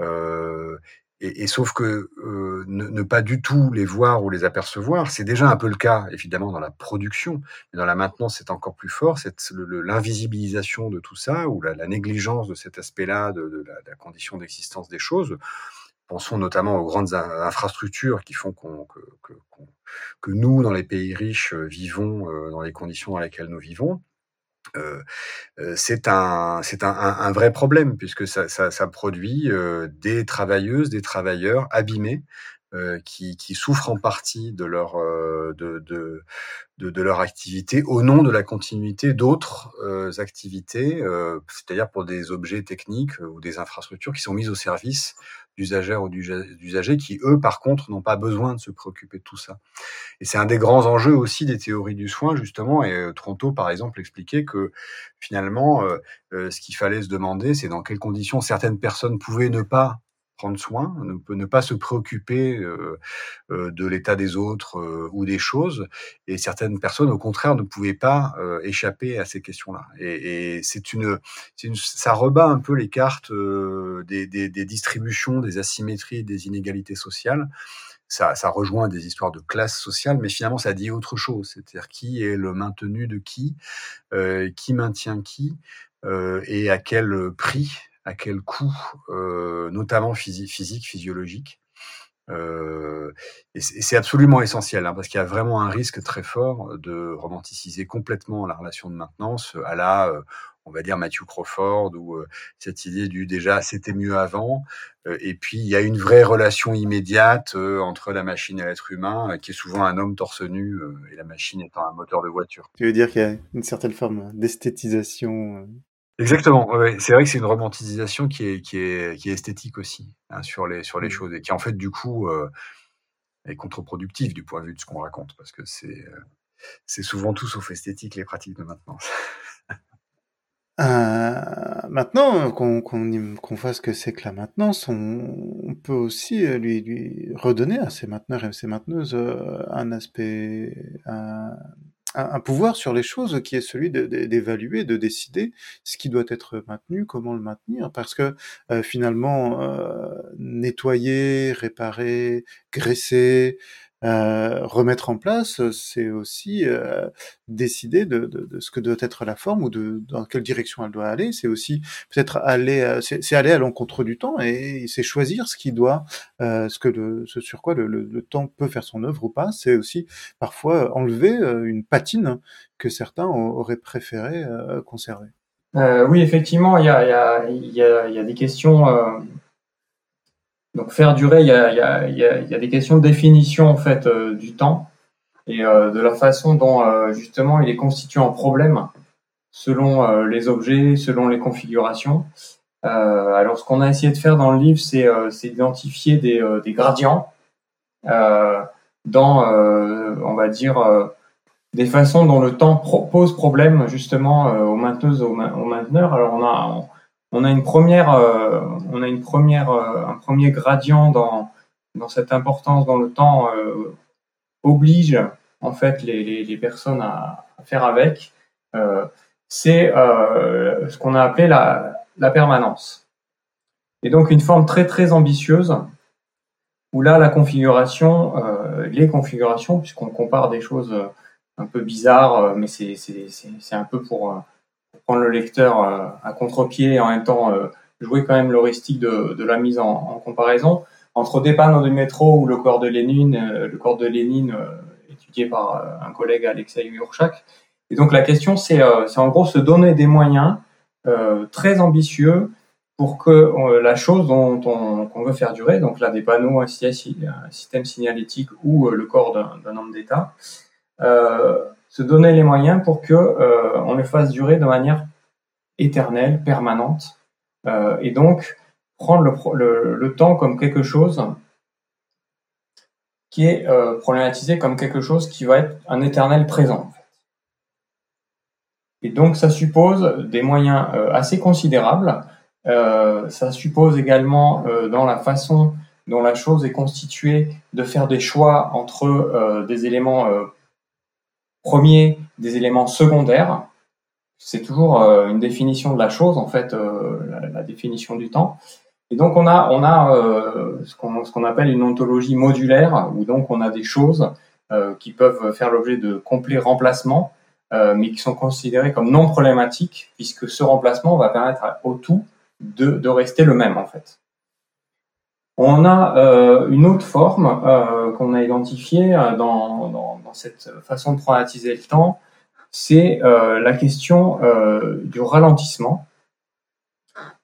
Euh, et, sauf que euh, ne, pas du tout les voir ou les apercevoir, c'est déjà un peu le cas évidemment dans la production, mais dans la maintenance c'est encore plus fort, c'est l'invisibilisation de tout ça ou la, négligence de cet aspect-là de, la, condition d'existence des choses. Pensons notamment aux grandes infrastructures qui font que, que, nous, dans les pays riches, euh, vivons euh, dans les conditions dans lesquelles nous vivons. Euh, c'est un, c'est un, vrai problème puisque ça produit euh, des travailleuses, des travailleurs abîmés euh, qui, qui, souffrent en partie de leur, de, de, de, de, leur activité au nom de la continuité d'autres activités, c'est-à-dire pour des objets techniques ou des infrastructures qui sont mises au service d'usagères ou d'usagers qui, eux, par contre, n'ont pas besoin de se préoccuper de tout ça. Et c'est un des grands enjeux aussi des théories du soin, justement. Et euh, Tronto, par exemple, expliquait que finalement, euh, euh, ce qu'il fallait se demander, c'est dans quelles conditions certaines personnes pouvaient ne pas prendre soin, ne, ne pas se préoccuper euh, euh, de l'état des autres euh, ou des choses. Et certaines personnes, au contraire, ne pouvaient pas échapper à ces questions-là. Et, c'est une, une, ça rebat un peu les cartes des, des, distributions, des asymétries, des inégalités sociales. Ça, ça, rejoint des histoires de classe sociale, mais finalement, ça dit autre chose. C'est-à-dire qui est le maintenu de qui, qui maintient qui, et à quel prix à quel coût, euh, notamment physique, physiologique. Euh, et c'est absolument essentiel, hein, parce qu'il y a vraiment un risque très fort de romanticiser complètement la relation de maintenance à la, euh, on va dire, Matthew Crawford, ou euh, cette idée du déjà c'était mieux avant. Euh, et puis il y a une vraie relation immédiate euh, entre la machine et l'être humain, qui est souvent un homme torse nu, et la machine étant un moteur de voiture. Tu veux dire qu'il y a une certaine forme d'esthétisation Exactement. Ouais, c'est vrai que c'est une romantisation qui est, qui est, qui est esthétique aussi hein, sur les sur les mmh. choses et qui en fait du coup euh, est contre-productive du point de vue de ce qu'on raconte parce que c'est euh, c'est souvent tout sauf esthétique les pratiques de maintenance. euh, maintenant, qu'on qu'on fasse que c'est que la maintenance, on, peut aussi lui, lui redonner à ces mainteneurs et ces mainteneuses un aspect, un, pouvoir sur les choses qui est celui d'évaluer, de, décider ce qui doit être maintenu, comment le maintenir, parce que euh, finalement, euh, nettoyer, réparer, graisser, euh, remettre en place, c'est aussi euh, décider de, de, de, ce que doit être la forme ou de dans quelle direction elle doit aller. C'est aussi peut-être aller, euh, c'est aller à l'encontre du temps et c'est choisir ce qui doit, euh, ce que le, ce sur quoi le, le, le, temps peut faire son œuvre ou pas. C'est aussi parfois enlever une patine que certains auraient préféré conserver. oui, effectivement, il y a, y, a, y, a, y a, des questions donc faire durer, il y a, des questions de définition en fait euh, du temps et euh, de la façon dont euh, justement il est constitué en problème selon les objets, selon les configurations. alors ce qu'on a essayé de faire dans le livre, c'est identifier des, des gradients dans, on va dire, des façons dont le temps pose problème justement aux mainteneuses, aux, mainteneurs. Alors on a on a une première, euh, on a une première, euh, un premier gradient dans, dans cette importance dans le temps euh, oblige en fait les, les, personnes à, faire avec. c'est ce qu'on a appelé la, la permanence. Et donc une forme très très ambitieuse où là la configuration, les configurations, puisqu'on compare des choses un peu bizarres, mais c'est un peu pour prendre le lecteur euh, à contre-pied et en même temps euh, jouer quand même l'heuristique de, la mise en, comparaison entre des panneaux de métro ou le corps de Lénine, euh, le corps de Lénine étudié par un collègue Alexei Urchak. Et donc la question, c'est en gros se donner des moyens très ambitieux pour que la chose dont on, veut faire durer, donc là des panneaux, un, système signalétique ou le corps d'un homme d'État, se donner les moyens pour que euh, on fasse durer de manière éternelle, permanente, euh, et donc prendre le, temps comme quelque chose qui est euh, problématisé comme quelque chose qui va être un éternel présent. Et donc ça suppose des moyens assez considérables. ça suppose également dans la façon dont la chose est constituée de faire des choix entre des éléments Premier, des éléments secondaires. C'est toujours euh, une définition de la chose, en fait, euh, la, définition du temps. Et donc on a, on a euh, ce qu'on appelle une ontologie modulaire, où donc on a des choses qui peuvent faire l'objet de complets remplacements, mais qui sont considérées comme non problématiques, puisque ce remplacement va permettre au tout de, de rester le même, en fait. On a euh, une autre forme euh, qu'on a identifiée euh, dans, cette façon de problématiser le temps, c'est la question du ralentissement.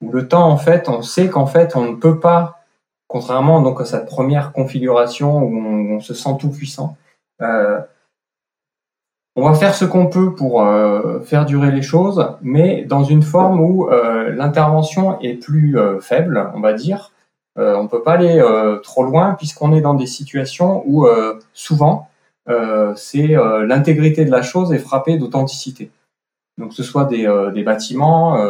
Où le temps, en fait, on sait qu'en fait, on ne peut pas, contrairement donc à cette première configuration où on se sent tout puissant, on va faire ce qu'on peut pour faire durer les choses, mais dans une forme où l'intervention est plus faible, on va dire, euh, on ne peut pas aller euh, trop loin puisqu'on est dans des situations où euh, souvent c'est l'intégrité de la chose est frappée d'authenticité. Donc que ce soit des, bâtiments,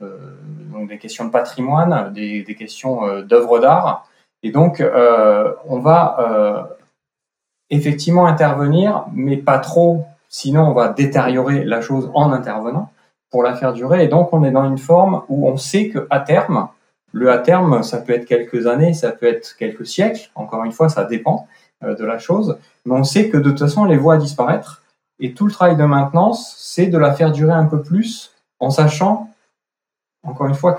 des questions de patrimoine, des, questions d'œuvres d'art. Et donc, on va effectivement intervenir, mais pas trop, sinon on va détériorer la chose en intervenant pour la faire durer. Et donc, on est dans une forme où on sait qu'à terme, le à terme, ça peut être quelques années, ça peut être quelques siècles. Encore une fois, ça dépend euh, de la chose. Mais on sait que de toute façon, les voies disparaître. Et tout le travail de maintenance, c'est de la faire durer un peu plus en sachant, encore une fois,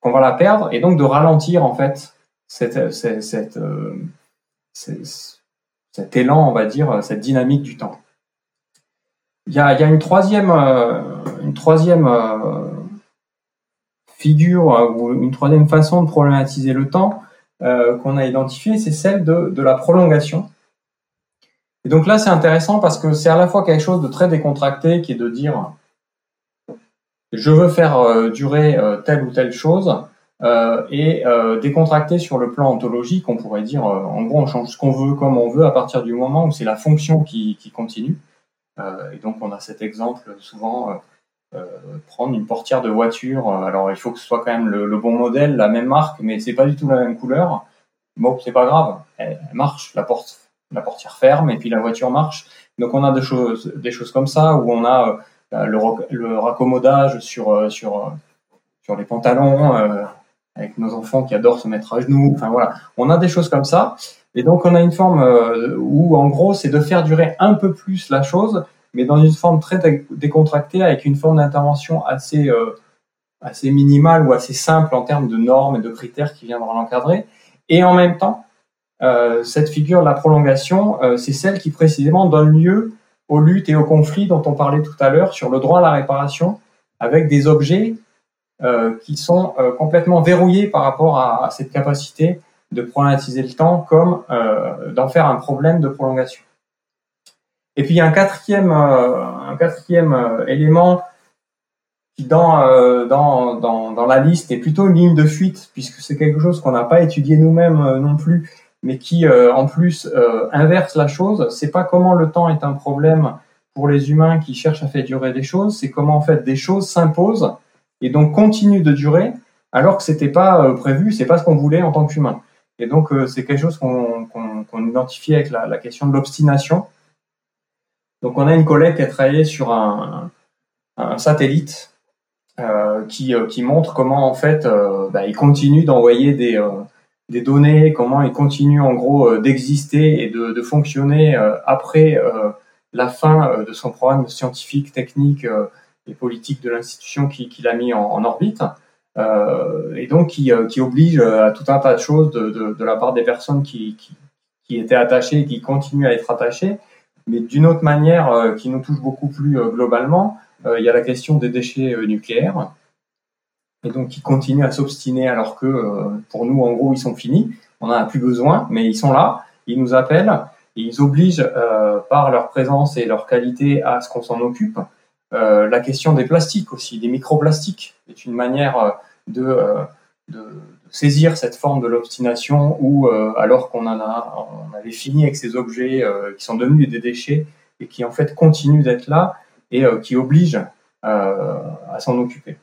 qu'on va la perdre et donc de ralentir en fait euh, cet élan, on va dire, cette dynamique du temps. Il y a, il y a une troisième, euh, une troisième figure euh, ou une troisième façon de problématiser le temps euh, qu'on a identifié, c'est celle de, la prolongation. Et donc là, c'est intéressant parce que c'est à la fois quelque chose de très décontracté qui est de dire je veux faire euh, durer telle ou telle chose et décontracté sur le plan ontologique, on pourrait dire en gros on change ce qu'on veut comme on veut à partir du moment où c'est la fonction qui continue. et donc on a cet exemple souvent prendre une portière de voiture. Alors il faut que ce soit quand même le, bon modèle, la même marque, mais c'est pas du tout la même couleur. Bon, c'est pas grave, elle, marche, la porte, la portière ferme et puis la voiture marche. Donc on a des choses, des choses comme ça où on a le, le raccommodage sur sur sur les pantalons avec nos enfants qui adorent se mettre à genoux. Enfin voilà, on a des choses comme ça. Et donc on a une forme euh, où en gros c'est de faire durer un peu plus la chose, mais dans une forme très décontractée avec une forme d'intervention assez euh, assez minimale ou assez simple en termes de normes et de critères qui viendront l'encadrer. Et en même temps, euh, cette figure de la prolongation, c'est celle qui précisément donne lieu aux luttes et aux conflits dont on parlait tout à l'heure sur le droit à la réparation, avec des objets euh, qui sont euh, complètement verrouillés par rapport à, à, cette capacité de problématiser le temps comme euh, d'en faire un problème de prolongation. Et puis il y a un quatrième, un quatrième élément qui dans, dans, dans, dans, la liste est plutôt une ligne de fuite, puisque c'est quelque chose qu'on n'a pas étudié nous-mêmes non plus, mais qui en plus inverse la chose. C'est pas comment le temps est un problème pour les humains qui cherchent à faire durer des choses, c'est comment en fait des choses s'imposent et donc continue de durer alors que c'était pas euh, prévu, c'est pas ce qu'on voulait en tant qu'humain. Et donc euh, c'est quelque chose qu'on identifie avec la, question de l'obstination. Donc on a une collègue qui a travaillé sur un, satellite euh, qui, qui, montre comment en fait bah, il continue d'envoyer des, données, comment il continue en gros d'exister et de, fonctionner après la fin de son programme scientifique, technique les politiques de l'institution qui, qui l'a mis en, orbite, euh, et donc qui, euh, oblige à tout un tas de choses de, de, la part des personnes qui, étaient attachées et qui continuent à être attachées, mais d'une autre manière euh, qui nous touche beaucoup plus euh, globalement, il y a la question des déchets nucléaires, et donc qui continuent à s'obstiner alors que pour nous, en gros, ils sont finis, on n'en a plus besoin, mais ils sont là, ils nous appellent, et ils obligent par leur présence et leur qualité à ce qu'on s'en occupe. Euh, la question des plastiques aussi, des microplastiques, est une manière euh, de, euh, de saisir cette forme de l'obstination où, alors qu'on en a, on avait fini avec ces objets qui sont devenus des déchets et qui en fait continuent d'être là et qui obligent à s'en occuper.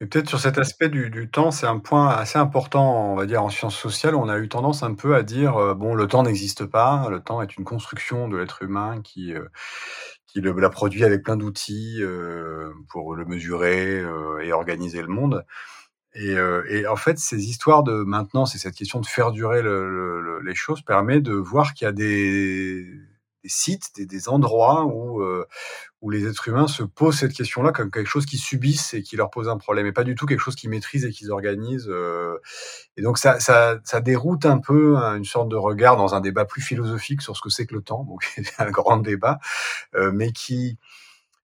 Et peut-être sur cet aspect du, temps, c'est un point assez important, on va dire, en sciences sociales. On a eu tendance un peu à dire, bon, le temps n'existe pas, le temps est une construction de l'être humain qui, qui l'a produit avec plein d'outils euh, pour le mesurer euh, et organiser le monde. Et, euh, et, en fait, ces histoires de maintenance et cette question de faire durer le, le, les choses permet de voir qu'il y a des, sites, des, des endroits où, euh, où les êtres humains se posent cette question-là comme quelque chose qu'ils subissent et qui leur pose un problème, et pas du tout quelque chose qu'ils maîtrisent et qu'ils organisent. Euh. et donc ça, ça, ça, déroute un peu hein, une sorte de regard dans un débat plus philosophique sur ce que c'est que le temps, donc un grand débat, euh, mais qui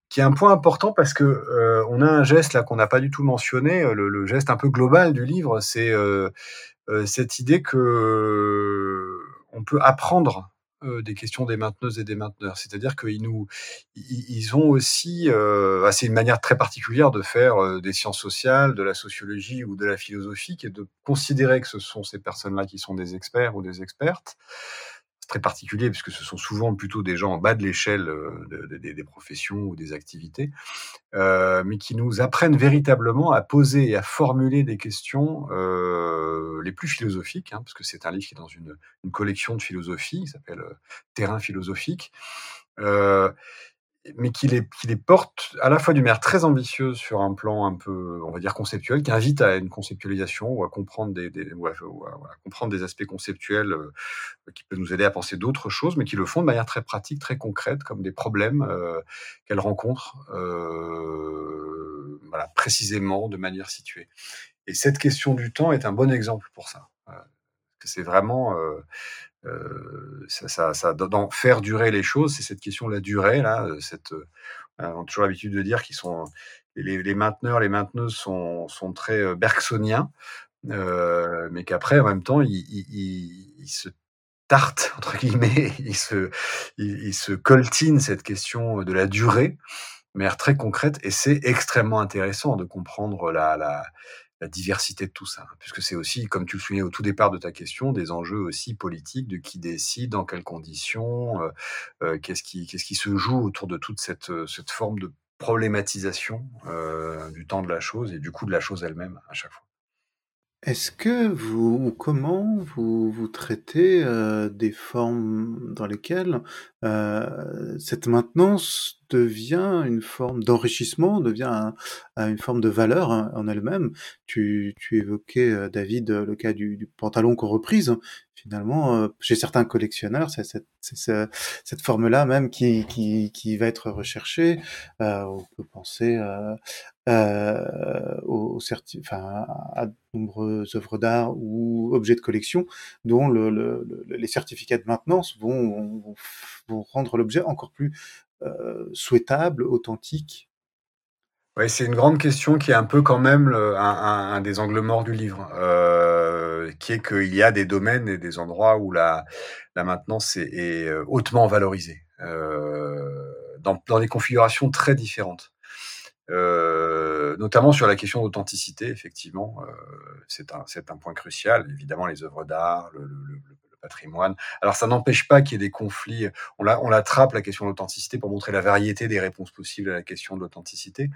qui est un point important parce que euh, on a un geste là qu'on n'a pas du tout mentionné, le, le, geste un peu global du livre, c'est cette idée que on peut apprendre euh, des questions des mainteneuses et des mainteneurs. C'est-à-dire qu'ils nous, ils ont aussi, euh, c'est une manière très particulière de faire euh, des sciences sociales, de la sociologie ou de la philosophie, et de considérer que ce sont ces personnes-là qui sont des experts ou des expertes très particulier puisque ce sont souvent plutôt des gens en bas de l'échelle euh, des professions ou des activités, euh, mais qui nous apprennent véritablement à poser et à formuler des questions euh, les plus philosophiques, hein, parce que c'est un livre qui est dans une, collection de philosophie, qui s'appelle Terrain philosophique. Mais qui les, qui porte à la fois d'une manière très ambitieuse sur un plan un peu, on va dire, conceptuel, qui invite à une conceptualisation ou à comprendre des, aspects conceptuels euh, qui peuvent nous aider à penser d'autres choses, mais qui le font de manière très pratique, très concrète, comme des problèmes euh, qu'elles rencontrent euh, précisément, de manière située. Et cette question du temps est un bon exemple pour ça. que c'est vraiment euh, ça, ça, ça, dans faire durer les choses, c'est cette question de la durée là. Euh, cette, euh, on a toujours l'habitude de dire qu'ils sont les, les, mainteneurs, les mainteneuses sont, sont très bergsoniens, euh, mais qu'après en même temps ils, ils, ils, se tartent entre guillemets, ils se, ils se coltinent cette question de la durée, de manière très concrète, et c'est extrêmement intéressant de comprendre la, la la diversité de tout ça, hein, puisque c'est aussi, comme tu le soulignais au tout départ de ta question, des enjeux aussi politiques de qui décide, dans quelles conditions, euh, euh, qu'est-ce qui, qu'est-ce qui se joue autour de toute cette, euh, cette forme de problématisation du temps de la chose et du coup de la chose elle-même à chaque fois. Est-ce que vous ou comment vous vous traitez, des formes dans lesquelles, cette maintenance devient une forme d'enrichissement, devient une forme de valeur, hein, en elle-même? Tu tu évoquais, David, le cas du du pantalon qu'on reprise. Finalement, chez certains collectionneurs, c'est cette cette forme-là même qui qui qui va être recherchée. on peut penser, euh, aux, enfin, à de nombreuses œuvres d'art ou objets de collection dont le, les certificats de maintenance vont, rendre l'objet encore plus souhaitable, authentique? Oui, c'est une grande question qui est un peu quand même un, des angles morts du livre, qui est qu'il y a des domaines et des endroits où la, la maintenance est, hautement valorisée, dans, des configurations très différentes. Notamment sur la question d'authenticité, effectivement, c'est un, un, point crucial. Évidemment, les œuvres d'art, le, patrimoine. Alors, ça n'empêche pas qu'il y ait des conflits. On, la, on l'attrape, la question de l'authenticité, pour montrer la variété des réponses possibles à la question de l'authenticité.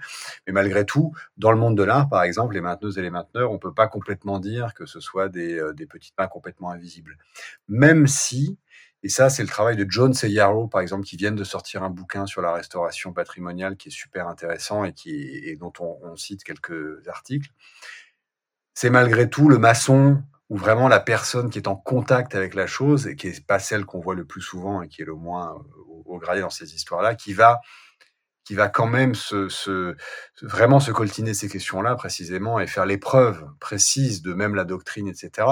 Mais malgré tout, dans le monde de l'art, par exemple, les mainteneuses et les mainteneurs, on peut pas complètement dire que ce soit des, euh, des petites mains complètement invisibles. Même si et ça, c'est le travail de Jones et Yarrow, par exemple, qui viennent de sortir un bouquin sur la restauration patrimoniale qui est super intéressant et, qui, dont on, on cite quelques articles. C'est malgré tout le maçon ou vraiment la personne qui est en contact avec la chose et qui n'est pas celle qu'on voit le plus souvent et qui est le moins au, au grade dans ces histoires-là, qui va qui va quand même se, se, vraiment se coltiner ces questions-là précisément et faire l'épreuve précise de même la doctrine, etc.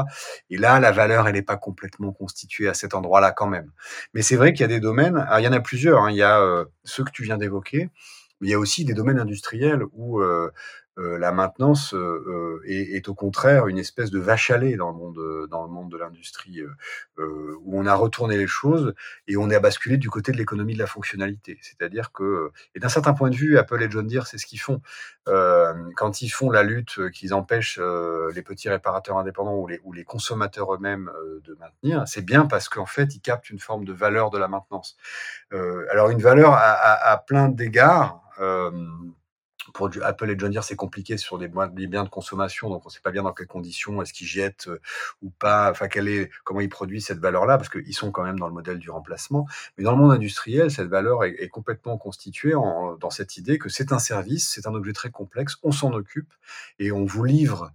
Et là, la valeur, elle n'est pas complètement constituée à cet endroit-là quand même. Mais c'est vrai qu'il y a des domaines, alors il y en a plusieurs, hein, il y a euh, ceux que tu viens d'évoquer, mais il y a aussi des domaines industriels où euh, euh, la maintenance euh, euh, est, au contraire une espèce de vache à lait dans le monde, dans le monde de l'industrie, où on a retourné les choses et on est à basculer du côté de l'économie de la fonctionnalité. C'est-à-dire que, et d'un certain point de vue, Apple et John Deere, c'est ce qu'ils font. quand ils font la lutte, qu'ils empêchent les petits réparateurs indépendants ou les, consommateurs eux-mêmes de maintenir, c'est bien parce qu'en fait, ils captent une forme de valeur de la maintenance. alors une valeur à, plein d'égards. Euh, pour Apple et John Deere, c'est compliqué sur des, biens de consommation, donc on ne sait pas bien dans quelles conditions, est-ce qu'ils jettent euh, ou pas, enfin quelle est, comment ils produisent cette valeur-là, parce qu'ils sont quand même dans le modèle du remplacement. Mais dans le monde industriel, cette valeur est, complètement constituée dans cette idée que c'est un service, c'est un objet très complexe, on s'en occupe et on vous livre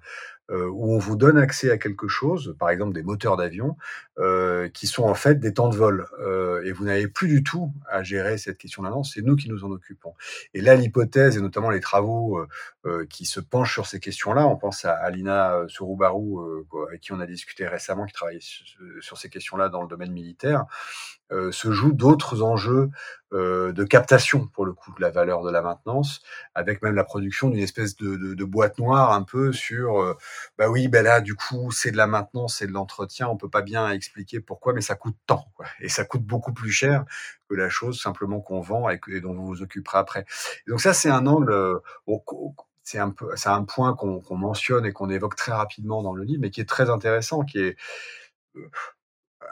euh, où on vous donne accès à quelque chose, par exemple des moteurs d'avion, euh, qui sont en fait des temps de vol. Euh, et vous n'avez plus du tout à gérer cette question-là, non, c'est nous qui nous en occupons. Et là, l'hypothèse, et notamment les travaux euh, euh, qui se penchent sur ces questions-là, on pense à Alina Surubaru, avec qui on a discuté récemment, qui travaille sur ces questions-là dans le domaine militaire, euh, se jouent d'autres enjeux euh, de captation pour le coup de la valeur de la maintenance, avec même la production d'une espèce de, de, de, boîte noire un peu sur, euh, bah oui, ben là du coup c'est de la maintenance, c'est de l'entretien, on peut pas bien expliquer pourquoi, mais ça coûte tant, quoi. et ça coûte beaucoup plus cher que la chose simplement qu'on vend et, que, et, dont vous vous occuperez après. Donc ça c'est un angle, euh, c'est un peu, un point qu'on qu mentionne et qu'on évoque très rapidement dans le livre, mais qui est très intéressant, qui est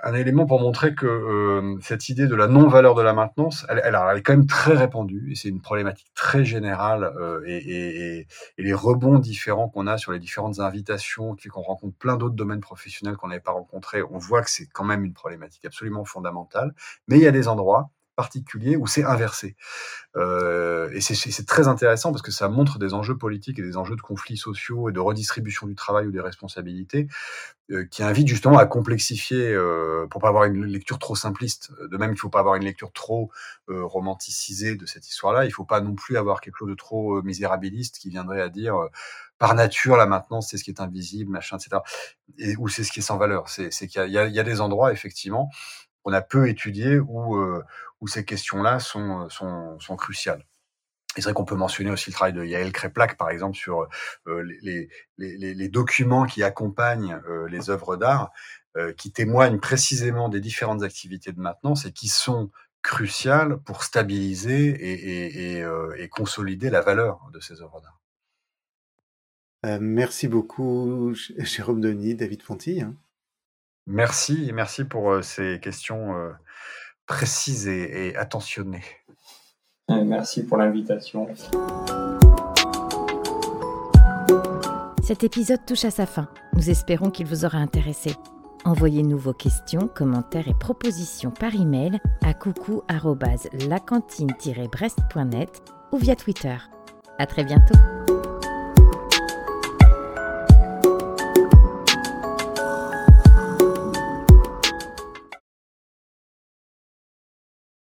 un élément pour montrer que euh, cette idée de la non-valeur de la maintenance, elle, elle, elle, est quand même très répandue et c'est une problématique très générale euh, et, et, et, les rebonds différents qu'on a sur les différentes invitations, qu'on rencontre plein d'autres domaines professionnels qu'on n'avait pas rencontrés, on voit que c'est quand même une problématique absolument fondamentale. Mais il y a des endroits particulier où c'est inversé. Euh, et c'est très intéressant parce que ça montre des enjeux politiques et des enjeux de conflits sociaux et de redistribution du travail ou des responsabilités euh, qui invitent justement à complexifier euh, pour pas avoir une lecture trop simpliste. De même qu'il faut pas avoir une lecture trop euh, romanticisée de cette histoire-là. Il faut pas non plus avoir quelque chose de trop euh, misérabiliste qui viendrait à dire euh, par nature la maintenance c'est ce qui est invisible, machin, etc. Et, ou c'est ce qui est sans valeur. C'est qu'il y, y, y a des endroits effectivement on a peu étudié où, euh, où ces questions-là sont, sont, sont cruciales. Et c'est vrai qu'on peut mentionner aussi le travail de Yael Kreplak, par exemple, sur euh, les, les, les, documents qui accompagnent euh, les œuvres d'art, euh, qui témoignent précisément des différentes activités de maintenance et qui sont cruciales pour stabiliser et, et, et, euh, et consolider la valeur de ces œuvres d'art. Euh, merci beaucoup, Jérôme Denis, David Fonti. Hein. Merci et merci pour ces questions précises et, et attentionnées. merci pour l'invitation. Cet épisode touche à sa fin. Nous espérons qu'il vous aura intéressé. Envoyez-nous vos questions, commentaires et propositions par email à coucou@lacantine-brest.net ou via Twitter. À très bientôt.